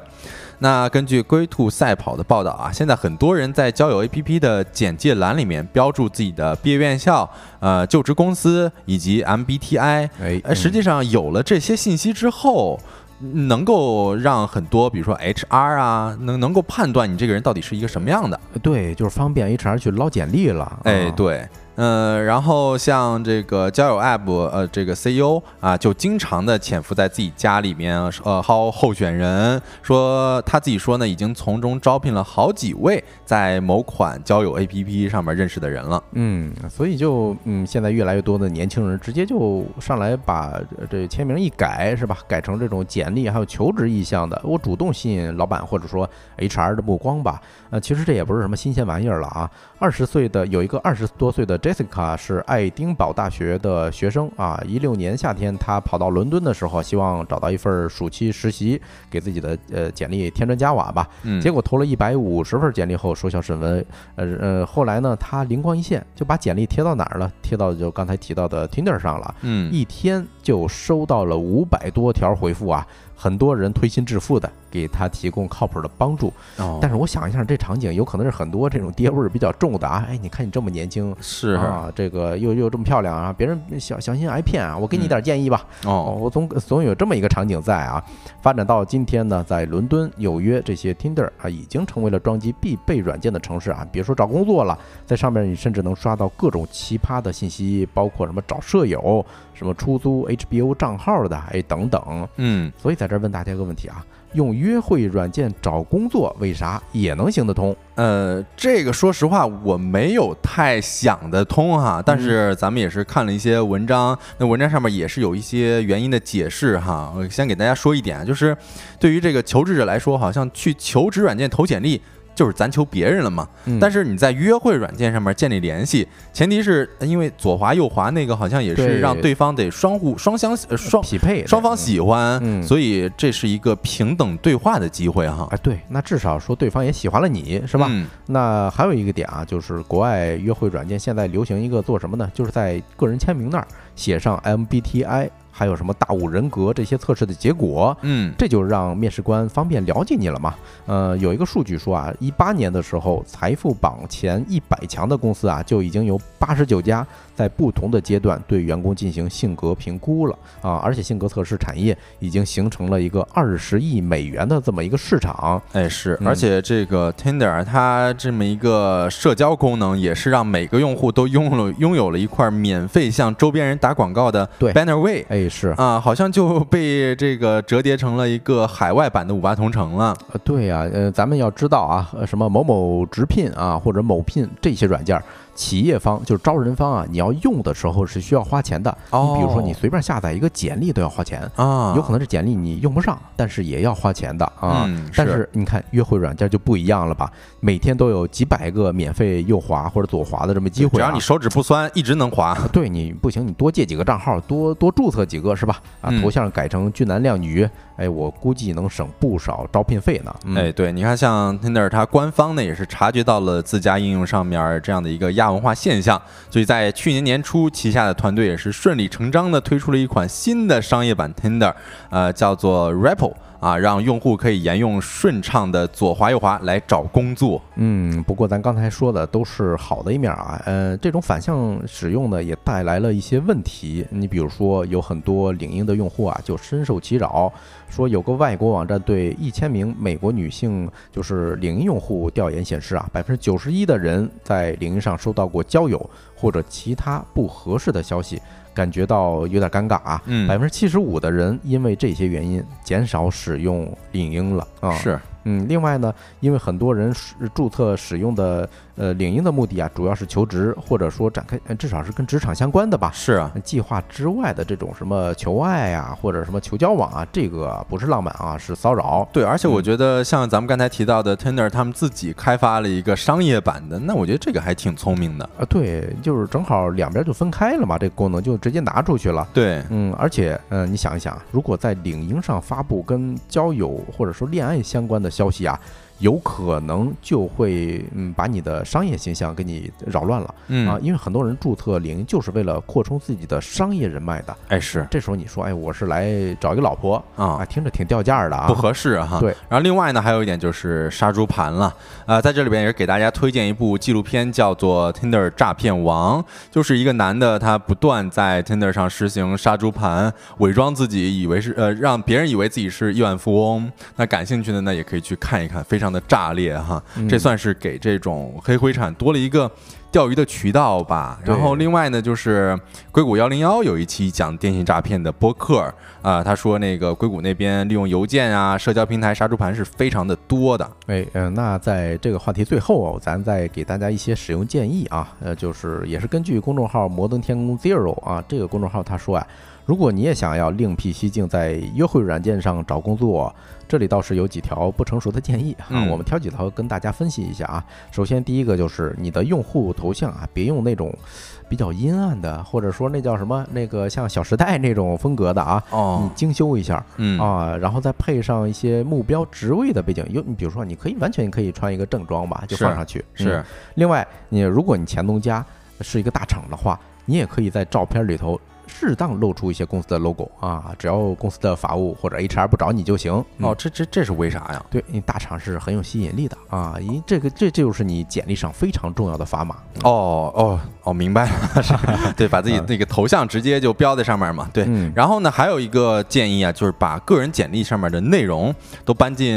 Speaker 1: 那根据龟兔赛跑的报道啊，现在很多人在交友 APP 的简介栏里面标注自己的毕业院校、呃就职公司以及 MBTI。
Speaker 2: 哎，
Speaker 1: 实际上有了这些信息之后。能够让很多，比如说 HR 啊，能能够判断你这个人到底是一个什么样的。
Speaker 2: 对，就是方便 HR 去捞简历了。
Speaker 1: 哎，对。嗯，然后像这个交友 App，呃，这个 CEO 啊，就经常的潜伏在自己家里面，呃，薅候选人，说他自己说呢，已经从中招聘了好几位在某款交友 APP 上面认识的人了。
Speaker 2: 嗯，所以就嗯，现在越来越多的年轻人直接就上来把这签名一改，是吧？改成这种简历还有求职意向的，我主动吸引老板或者说 HR 的目光吧。呃，其实这也不是什么新鲜玩意儿了啊。二十岁的有一个二十多岁的。Jessica 是爱丁堡大学的学生啊，一六年夏天，他跑到伦敦的时候，希望找到一份暑期实习，给自己的呃简历添砖加瓦吧。
Speaker 1: 嗯，
Speaker 2: 结果投了一百五十份简历后，收效甚微。呃呃，后来呢，他灵光一现，就把简历贴到哪儿了？贴到就刚才提到的 Tinder 上了。
Speaker 1: 嗯，
Speaker 2: 一天就收到了五百多条回复啊，很多人推心置腹的。给他提供靠谱的帮助，但是我想一下，这场景有可能是很多这种爹味儿比较重的啊！哎，你看你这么年轻，
Speaker 1: 是
Speaker 2: 啊，这个又又这么漂亮啊，别人小小心挨骗啊！我给你点建议吧。
Speaker 1: 哦，
Speaker 2: 我总总有这么一个场景在啊。发展到今天呢，在伦敦、纽约这些 Tinder 啊，已经成为了装机必备软件的城市啊。别说找工作了，在上面你甚至能刷到各种奇葩的信息，包括什么找舍友、什么出租 HBO 账号的，哎等等。
Speaker 1: 嗯，
Speaker 2: 所以在这儿问大家一个问题啊。用约会软件找工作，为啥也能行得通？
Speaker 1: 呃，这个说实话我没有太想得通哈。但是咱们也是看了一些文章，那文章上面也是有一些原因的解释哈。我先给大家说一点，就是对于这个求职者来说，好像去求职软件投简历。就是咱求别人了嘛，但是你在约会软件上面建立联系，前提是因为左滑右滑那个好像也是让对方得双互双相双
Speaker 2: 匹配，
Speaker 1: 双方喜欢，所以这是一个平等对话的机会哈。
Speaker 2: 哎，对，那至少说对方也喜欢了你是吧？那还有一个点啊，就是国外约会软件现在流行一个做什么呢？就是在个人签名那儿写上 MBTI。还有什么大五人格这些测试的结果，
Speaker 1: 嗯，
Speaker 2: 这就让面试官方便了解你了嘛。呃，有一个数据说啊，一八年的时候，财富榜前一百强的公司啊，就已经有八十九家。在不同的阶段对员工进行性格评估了啊，而且性格测试产业已经形成了一个二十亿美元的这么一个市场。
Speaker 1: 哎，是，而且这个 Tinder 它这么一个社交功能，也是让每个用户都拥了拥有了一块免费向周边人打广告的 banner way。
Speaker 2: 哎，是
Speaker 1: 啊，好像就被这个折叠成了一个海外版的五八同城了。
Speaker 2: 呃，对呀，呃，咱们要知道啊，什么某某直聘啊，或者某聘这些软件。企业方就是招人方啊，你要用的时候是需要花钱的。
Speaker 1: 哦
Speaker 2: 你比如说你随便下载一个简历都要花钱，
Speaker 1: 啊，
Speaker 2: 有可能是简历你用不上，但是也要花钱的啊。
Speaker 1: 嗯
Speaker 2: 但
Speaker 1: 是
Speaker 2: 是你看约会软件就不一样了吧？每天都有几百个免费右滑或者左滑的这么机会、啊，
Speaker 1: 只要你手指不酸，一直能滑。
Speaker 2: 对你不行，你多借几个账号，多多注册几个是吧？啊，
Speaker 1: 嗯
Speaker 2: 头像改成俊男靓女，哎，我估计能省不少招聘费呢。嗯、
Speaker 1: 哎，对，你看，像 Tinder 它官方呢也是察觉到了自家应用上面这样的一个亚文化现象，所以在去年年初，旗下的团队也是顺理成章的推出了一款新的商业版 Tinder，呃，叫做 Ripple 啊，让用户可以沿用顺畅的左滑右滑来找工作。
Speaker 2: 嗯，不过咱刚才说的都是好的一面啊，呃，这种反向使用呢，也带来了一些问题。你比如说，有很多领英的用户啊，就深受其扰。说有个外国网站对一千名美国女性就是领英用户调研显示啊，百分之九十一的人在领英上收到过交友或者其他不合适的消息，感觉到有点尴尬啊。
Speaker 1: 嗯
Speaker 2: 百分之七十五的人因为这些原因减少使用领英了啊。
Speaker 1: 是，
Speaker 2: 嗯，另外呢，因为很多人使注册使用的呃领英的目的啊，主要是求职，或者说展开，呃至少是跟职场相关的吧。
Speaker 1: 是啊，
Speaker 2: 计划之外的这种什么求爱呀、或者什么求交往啊，这个不是浪漫啊，是骚扰。
Speaker 1: 对，而且我
Speaker 2: 嗯
Speaker 1: 觉得像咱们刚才提到的 Tinder，他们自己开发了一个商业版的，那我觉得这个还挺聪明的。
Speaker 2: 啊，对，就是正好两边就分开了嘛，这个功能就直接拿出去了。
Speaker 1: 对，
Speaker 2: 嗯，而且，嗯、你想一想，如果在领英上发布跟交友或者说恋爱相关的消息啊，有可能就会嗯把你的商业形象给你扰乱了。
Speaker 1: 嗯
Speaker 2: 啊，因为很多人注册领英就是为了扩充自己的商业人脉的。
Speaker 1: 哎是
Speaker 2: 这时候你说，哎，我是来找一个老婆啊，
Speaker 1: 啊。
Speaker 2: 听着挺掉价的啊。
Speaker 1: 不合适哈。
Speaker 2: 对，
Speaker 1: 然后另外呢，还有一点就是杀猪盘了。呃，在这里边也是给大家推荐一部纪录片，叫做《Tinder 诈骗王》，就是一个男的他不断在 Tinder 上实行杀猪盘，伪装自己以为是呃让别人以为自己是亿万富翁。那感兴趣的呢，也可以去看一看，非常的炸裂哈。
Speaker 2: 嗯
Speaker 1: 这算是给这种黑灰产多了一个。钓鱼的渠道吧，然后另外呢，就是硅谷幺零幺有一期讲电信诈骗的播客啊、他说那个硅谷那边利用邮件啊、社交平台杀猪盘是非常的多的。
Speaker 2: 哎，嗯、那在这个话题最后啊，咱再给大家一些使用建议啊，呃，就是也是根据公众号摩登天空 Zero 啊，这个公众号他说啊，如果你也想要另辟蹊径，在约会软件上找工作，这里倒是有几条不成熟的建议啊，
Speaker 1: 嗯
Speaker 2: 我们挑几条跟大家分析一下啊。首先，第一个就是你的用户头像啊，别用那种比较阴暗的，或者说那叫什么那个像《小时代》那种风格的啊，你
Speaker 1: 哦，
Speaker 2: 精修一下。
Speaker 1: 嗯
Speaker 2: 啊，然后再配上一些目标职位的背景，有你比如说，你可以完全可以穿一个正装吧，就放上去。
Speaker 1: 是
Speaker 2: 嗯另外，你如果你前东家是一个大厂的话，你也可以在照片里头适当露出一些公司的 logo 啊，只要公司的法务或者 HR 不找你就行。嗯
Speaker 1: 哦，，这这这是为啥呀？
Speaker 2: 对，因为大厂是很有吸引力的啊，因为这个这这就是你简历上非常重要的砝码。
Speaker 1: 哦哦哦，明白了，是 对，把自己那个头像直接就标在上面嘛，对。
Speaker 2: 嗯
Speaker 1: 然后呢，还有一个建议啊，就是把个人简历上面的内容都搬进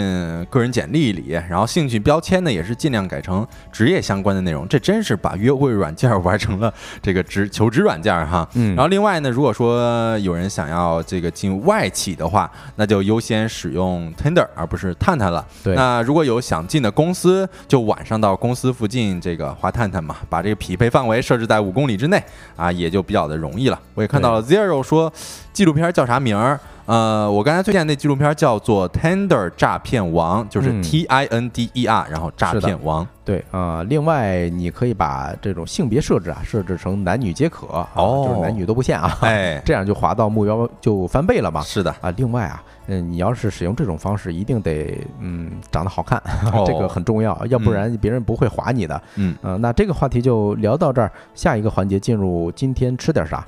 Speaker 1: 个人简历里，然后兴趣标签呢也是尽量改成职业相关的内容。这真是把约会软件玩成了这个职求职软件哈。
Speaker 2: 嗯
Speaker 1: 然后另外呢，如果说有人想要这个进外企的话，那就优先使用 Tinder 而不是探探了。
Speaker 2: 对
Speaker 1: 那如果有想进的公司，就晚上到公司附近这个滑探探嘛，把这个匹配范围设置在五公里之内啊，也就比较的容易了。我也看到了 Zero 说纪录片叫啥名儿？呃，我刚才推荐那纪录片叫做《Tender 诈骗王》，就是
Speaker 2: 嗯
Speaker 1: T I N D E R，然后诈骗王。
Speaker 2: 对啊、另外你可以把这种性别设置啊设置成男女皆可，啊
Speaker 1: 哦
Speaker 2: 就是男女都不限啊，
Speaker 1: 哎，
Speaker 2: 这样就滑到目标就翻倍了嘛。
Speaker 1: 是的，
Speaker 2: 啊，另外啊，嗯，你要是使用这种方式，一定得嗯长得好看，
Speaker 1: 哦
Speaker 2: 这个很重要，要不然别人不会划你的。
Speaker 1: 嗯，
Speaker 2: 呃，那这个话题就聊到这儿，下一个环节进入今天吃点啥。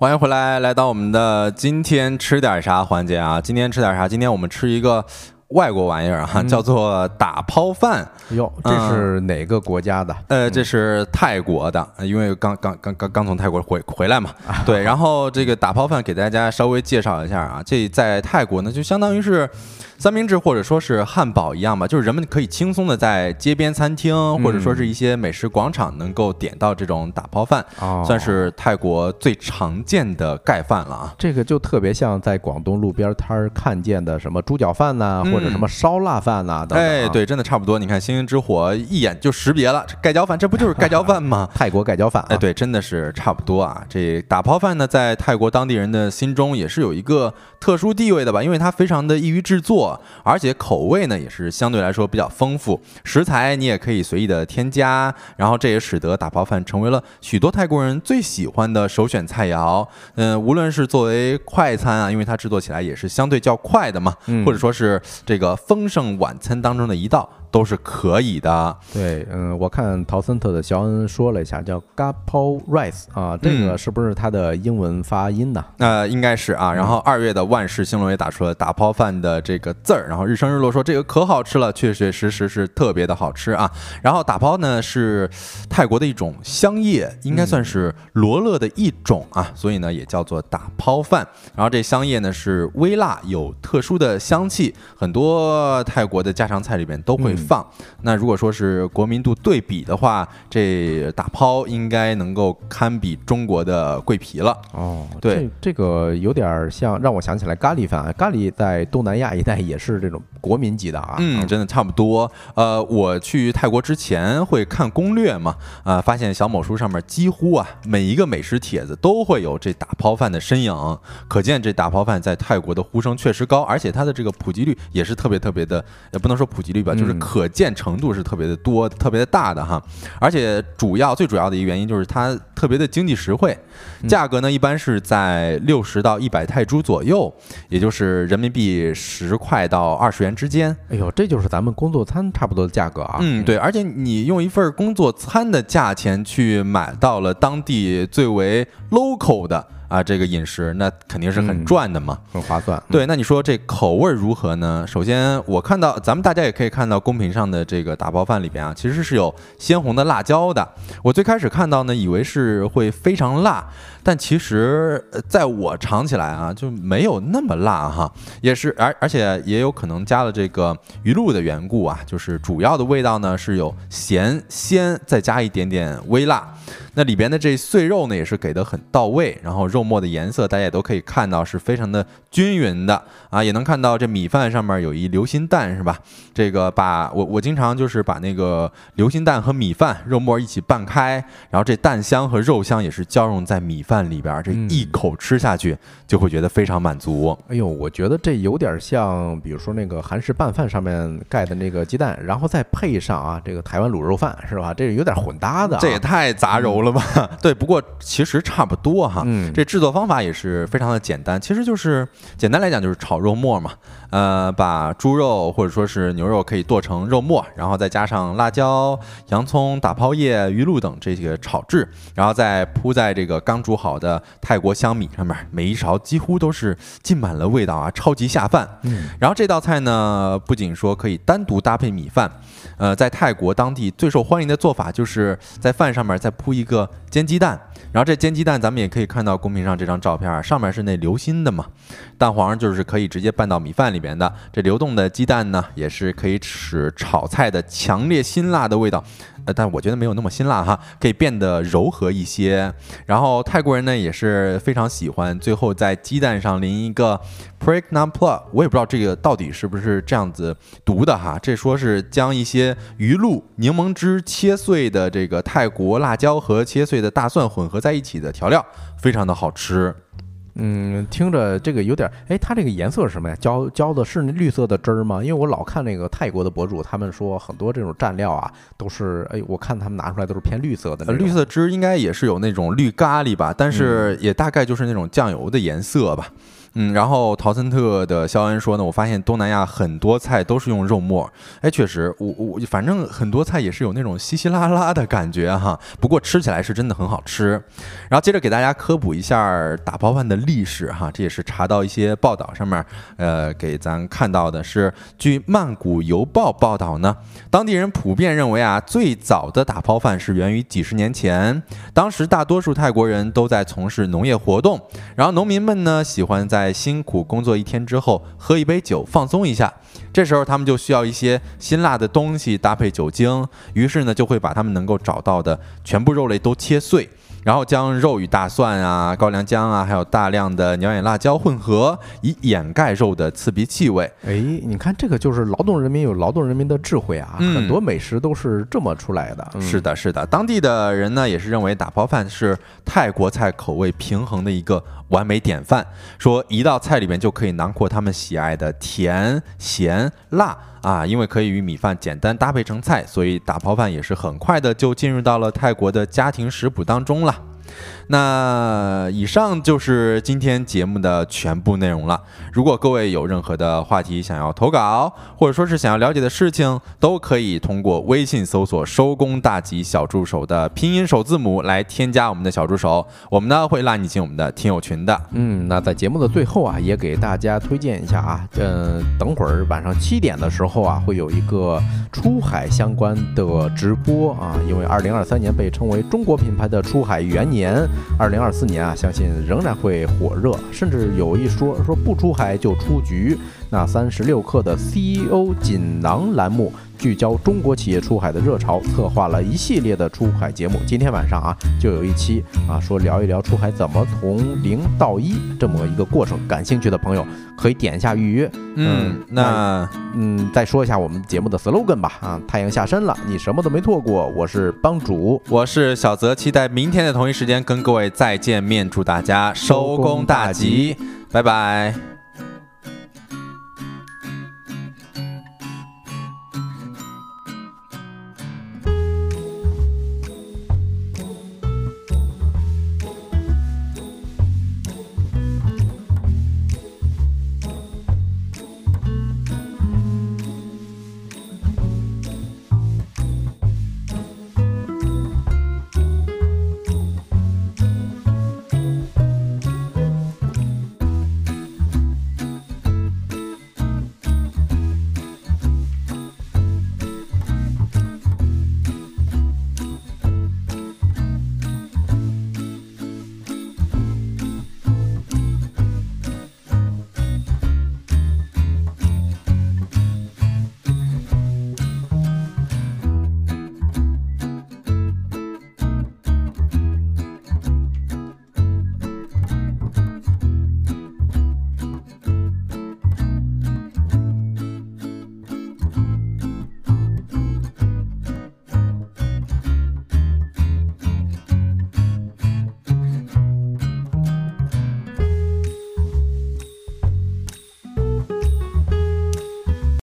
Speaker 1: 欢迎回来，来到我们的今天吃点啥环节啊？今天吃点啥？今天我们吃一个外国玩意儿啊，叫做打抛饭。
Speaker 2: 哟，这是哪个国家的？
Speaker 1: 呃，这是泰国的，因为刚刚刚刚刚从泰国回回来嘛。对，然后这个打抛饭给大家稍微介绍一下啊，这在泰国呢，就相当于是。三明治或者说是汉堡一样吧，就是人们可以轻松的在街边餐厅或者说是一些美食广场能够点到这种打抛饭，算是泰国最常见的盖饭了啊。
Speaker 2: 这个就特别像在广东路边摊儿看见的什么猪脚饭呐，或者什么烧腊饭呐。
Speaker 1: 哎，对，真的差不多。你看星星之火一眼就识别了，盖浇饭，这不就是盖浇饭吗？
Speaker 2: 泰国盖浇饭。
Speaker 1: 哎，对，真的是差不多啊。这打抛饭呢，在泰国当地人的心中也是有一个特殊地位的吧，因为它非常的易于制作。而且口味呢也是相对来说比较丰富，食材你也可以随意的添加，然后这也使得打包饭成为了许多泰国人最喜欢的首选菜肴。嗯，无论是作为快餐啊，因为它制作起来也是相对较快的嘛，或者说是这个丰盛晚餐当中的一道。都是可以的。
Speaker 2: 对，嗯，我看陶森特的肖恩说了一下，叫 Gapo Rice 啊，这个是不是它的英文发音呢？
Speaker 1: 呃，应该是啊。然后二月的万事兴隆也打出了打抛饭的这个字儿。然后日升日落说这个可好吃了，确确实实是特别的好吃啊。然后打抛呢是泰国的一种香叶，应该算是罗勒的一种啊，所以呢也叫做打抛饭。然后这香叶呢是微辣，有特殊的香气，很多泰国的家常菜里面都会。放那如果说是国民度对比的话，这打抛应该能够堪比中国的桂皮了。哦，对，
Speaker 2: 这个有点像让我想起来咖喱饭，咖喱在东南亚一带也是这种国民级的啊。
Speaker 1: 嗯，真的差不多。呃，我去泰国之前会看攻略嘛，啊，发现小某书上面几乎啊每一个美食帖子都会有这打抛饭的身影，可见这打抛饭在泰国的呼声确实高，而且它的这个普及率也是特别特别的，也不能说普及率吧，就是可见程度是特别的多、特别的大的哈，而且主要最主要的一个原因就是它特别的经济实惠，价格呢一般是在六十到一百泰铢左右，也就是人民币十块到二十元之间。
Speaker 2: 哎呦，这就是咱们工作餐差不多的价格啊。
Speaker 1: 嗯，对，而且你用一份工作餐的价钱去买到了当地最为 local 的。啊，这个饮食那肯定是很赚的嘛，
Speaker 2: 很划算。
Speaker 1: 对，那你说这口味如何呢？首先，我看到咱们大家也可以看到公屏上的这个打包饭里边啊，其实是有鲜红的辣椒的。我最开始看到呢，以为是会非常辣。但其实，在我尝起来啊，就没有那么辣哈，也是而而且也有可能加了这个鱼露的缘故啊，就是主要的味道呢是有咸鲜，再加一点点微辣。那里边的这碎肉呢也是给的很到位，然后肉末的颜色大家也都可以看到是非常的均匀的啊，也能看到这米饭上面有一流心蛋是吧？这个把我我经常就是把那个流心蛋和米饭肉末一起拌开，然后这蛋香和肉香也是交融在米饭。饭里边这一口吃下去就会觉得非常满足。
Speaker 2: 哎呦，我觉得这有点像，比如说那个韩式拌饭上面盖的那个鸡蛋，然后再配上啊这个台湾卤肉饭，是吧？这有点混搭的。
Speaker 1: 这也太杂糅了吧？对，不过其实差不多哈。嗯，这制作方法也是非常的简单，其实就是简单来讲就是炒肉末嘛。呃，把猪肉或者说是牛肉可以剁成肉末，然后再加上辣椒、洋葱、打抛叶、鱼露等这些炒制，然后再铺在这个刚煮好的泰国香米上面，每一勺几乎都是浸满了味道啊，超级下饭。嗯，然后这道菜呢，不仅说可以单独搭配米饭，呃，在泰国当地最受欢迎的做法就是在饭上面再铺一个煎鸡蛋。然后这煎鸡蛋，咱们也可以看到公屏上这张照片，上面是那流心的嘛，蛋黄就是可以直接拌到米饭里边的。这流动的鸡蛋呢，也是可以使炒菜的强烈辛辣的味道。呃但我觉得没有那么辛辣哈，可以变得柔和一些。然后泰国人呢也是非常喜欢，最后在鸡蛋上淋一个 p r i k n a p l a 我也不知道这个到底是不是这样子读的哈。这说是将一些鱼露、柠檬汁切碎的这个泰国辣椒和切碎的大蒜混合在一起的调料，非常的好吃。
Speaker 2: 嗯，听着这个有点，哎，它这个颜色是什么呀？浇浇的是那绿色的汁儿吗？因为我老看那个泰国的博主，他们说很多这种蘸料啊，都是，哎，我看他们拿出来都是偏绿色的。
Speaker 1: 绿色汁应该也是有那种绿咖喱吧，但是也大概就是那种酱油的颜色吧。嗯，嗯然后陶森特的肖恩说呢，我发现东南亚很多菜都是用肉末，哎，确实，我我反正很多菜也是有那种稀稀拉拉的感觉哈，不过吃起来是真的很好吃。然后接着给大家科普一下打包饭的历史哈，这也是查到一些报道上面，呃，给咱看到的是，据曼谷邮报报道呢，当地人普遍认为啊，最早的打包饭是源于几十年前，当时大多数泰国人都在从事农业活动，然后农民们呢喜欢在辛苦工作一天之后喝一杯酒放松一下，这时候他们就需要一些辛辣的东西搭配酒精，于是呢就会把他们能够找到的全部肉类都切碎。然后将肉与大蒜啊、高粱姜啊，还有大量的鸟眼辣椒混合，以掩盖肉的刺鼻气味。
Speaker 2: 哎，你看这个就是劳动人民有劳动人民的智慧啊，很多美食都是这么出来的。
Speaker 1: 是的，是的，当地的人呢也是认为打包饭是泰国菜口味平衡的一个完美典范，说一道菜里面就可以囊括他们喜爱的甜、咸、辣啊，因为可以与米饭简单搭配成菜，所以打抛饭也是很快的就进入到了泰国的家庭食谱当中了。那以上就是今天节目的全部内容了。如果各位有任何的话题想要投稿，或者说是想要了解的事情，都可以通过微信搜索“收工大吉小助手”的拼音首字母来添加我们的小助手，我们呢会拉你进我们的听友群的。
Speaker 2: 嗯，那在节目的最后啊，也给大家推荐一下啊，呃，等会儿晚上七点的时候啊，会有一个出海相关的直播啊，因为二零二三年被称为中国品牌的出海元年。二零二四年啊，相信仍然会火热，甚至有一说说不出海就出局。那三十六氪的 CEO 锦囊栏目聚焦中国企业出海的热潮，策划了一系列的出海节目。今天晚上啊，就有一期啊，说聊一聊出海怎么从零到一这么一个过程。感兴趣的朋友可以点一下预约。
Speaker 1: 嗯，那
Speaker 2: 嗯，再说一下我们节目的 slogan 吧。啊，太阳下山了，你什么都没错过。我是帮主，
Speaker 1: 我是小泽，期待明天的同一时间跟各位再见面。祝大家收工大吉，拜拜。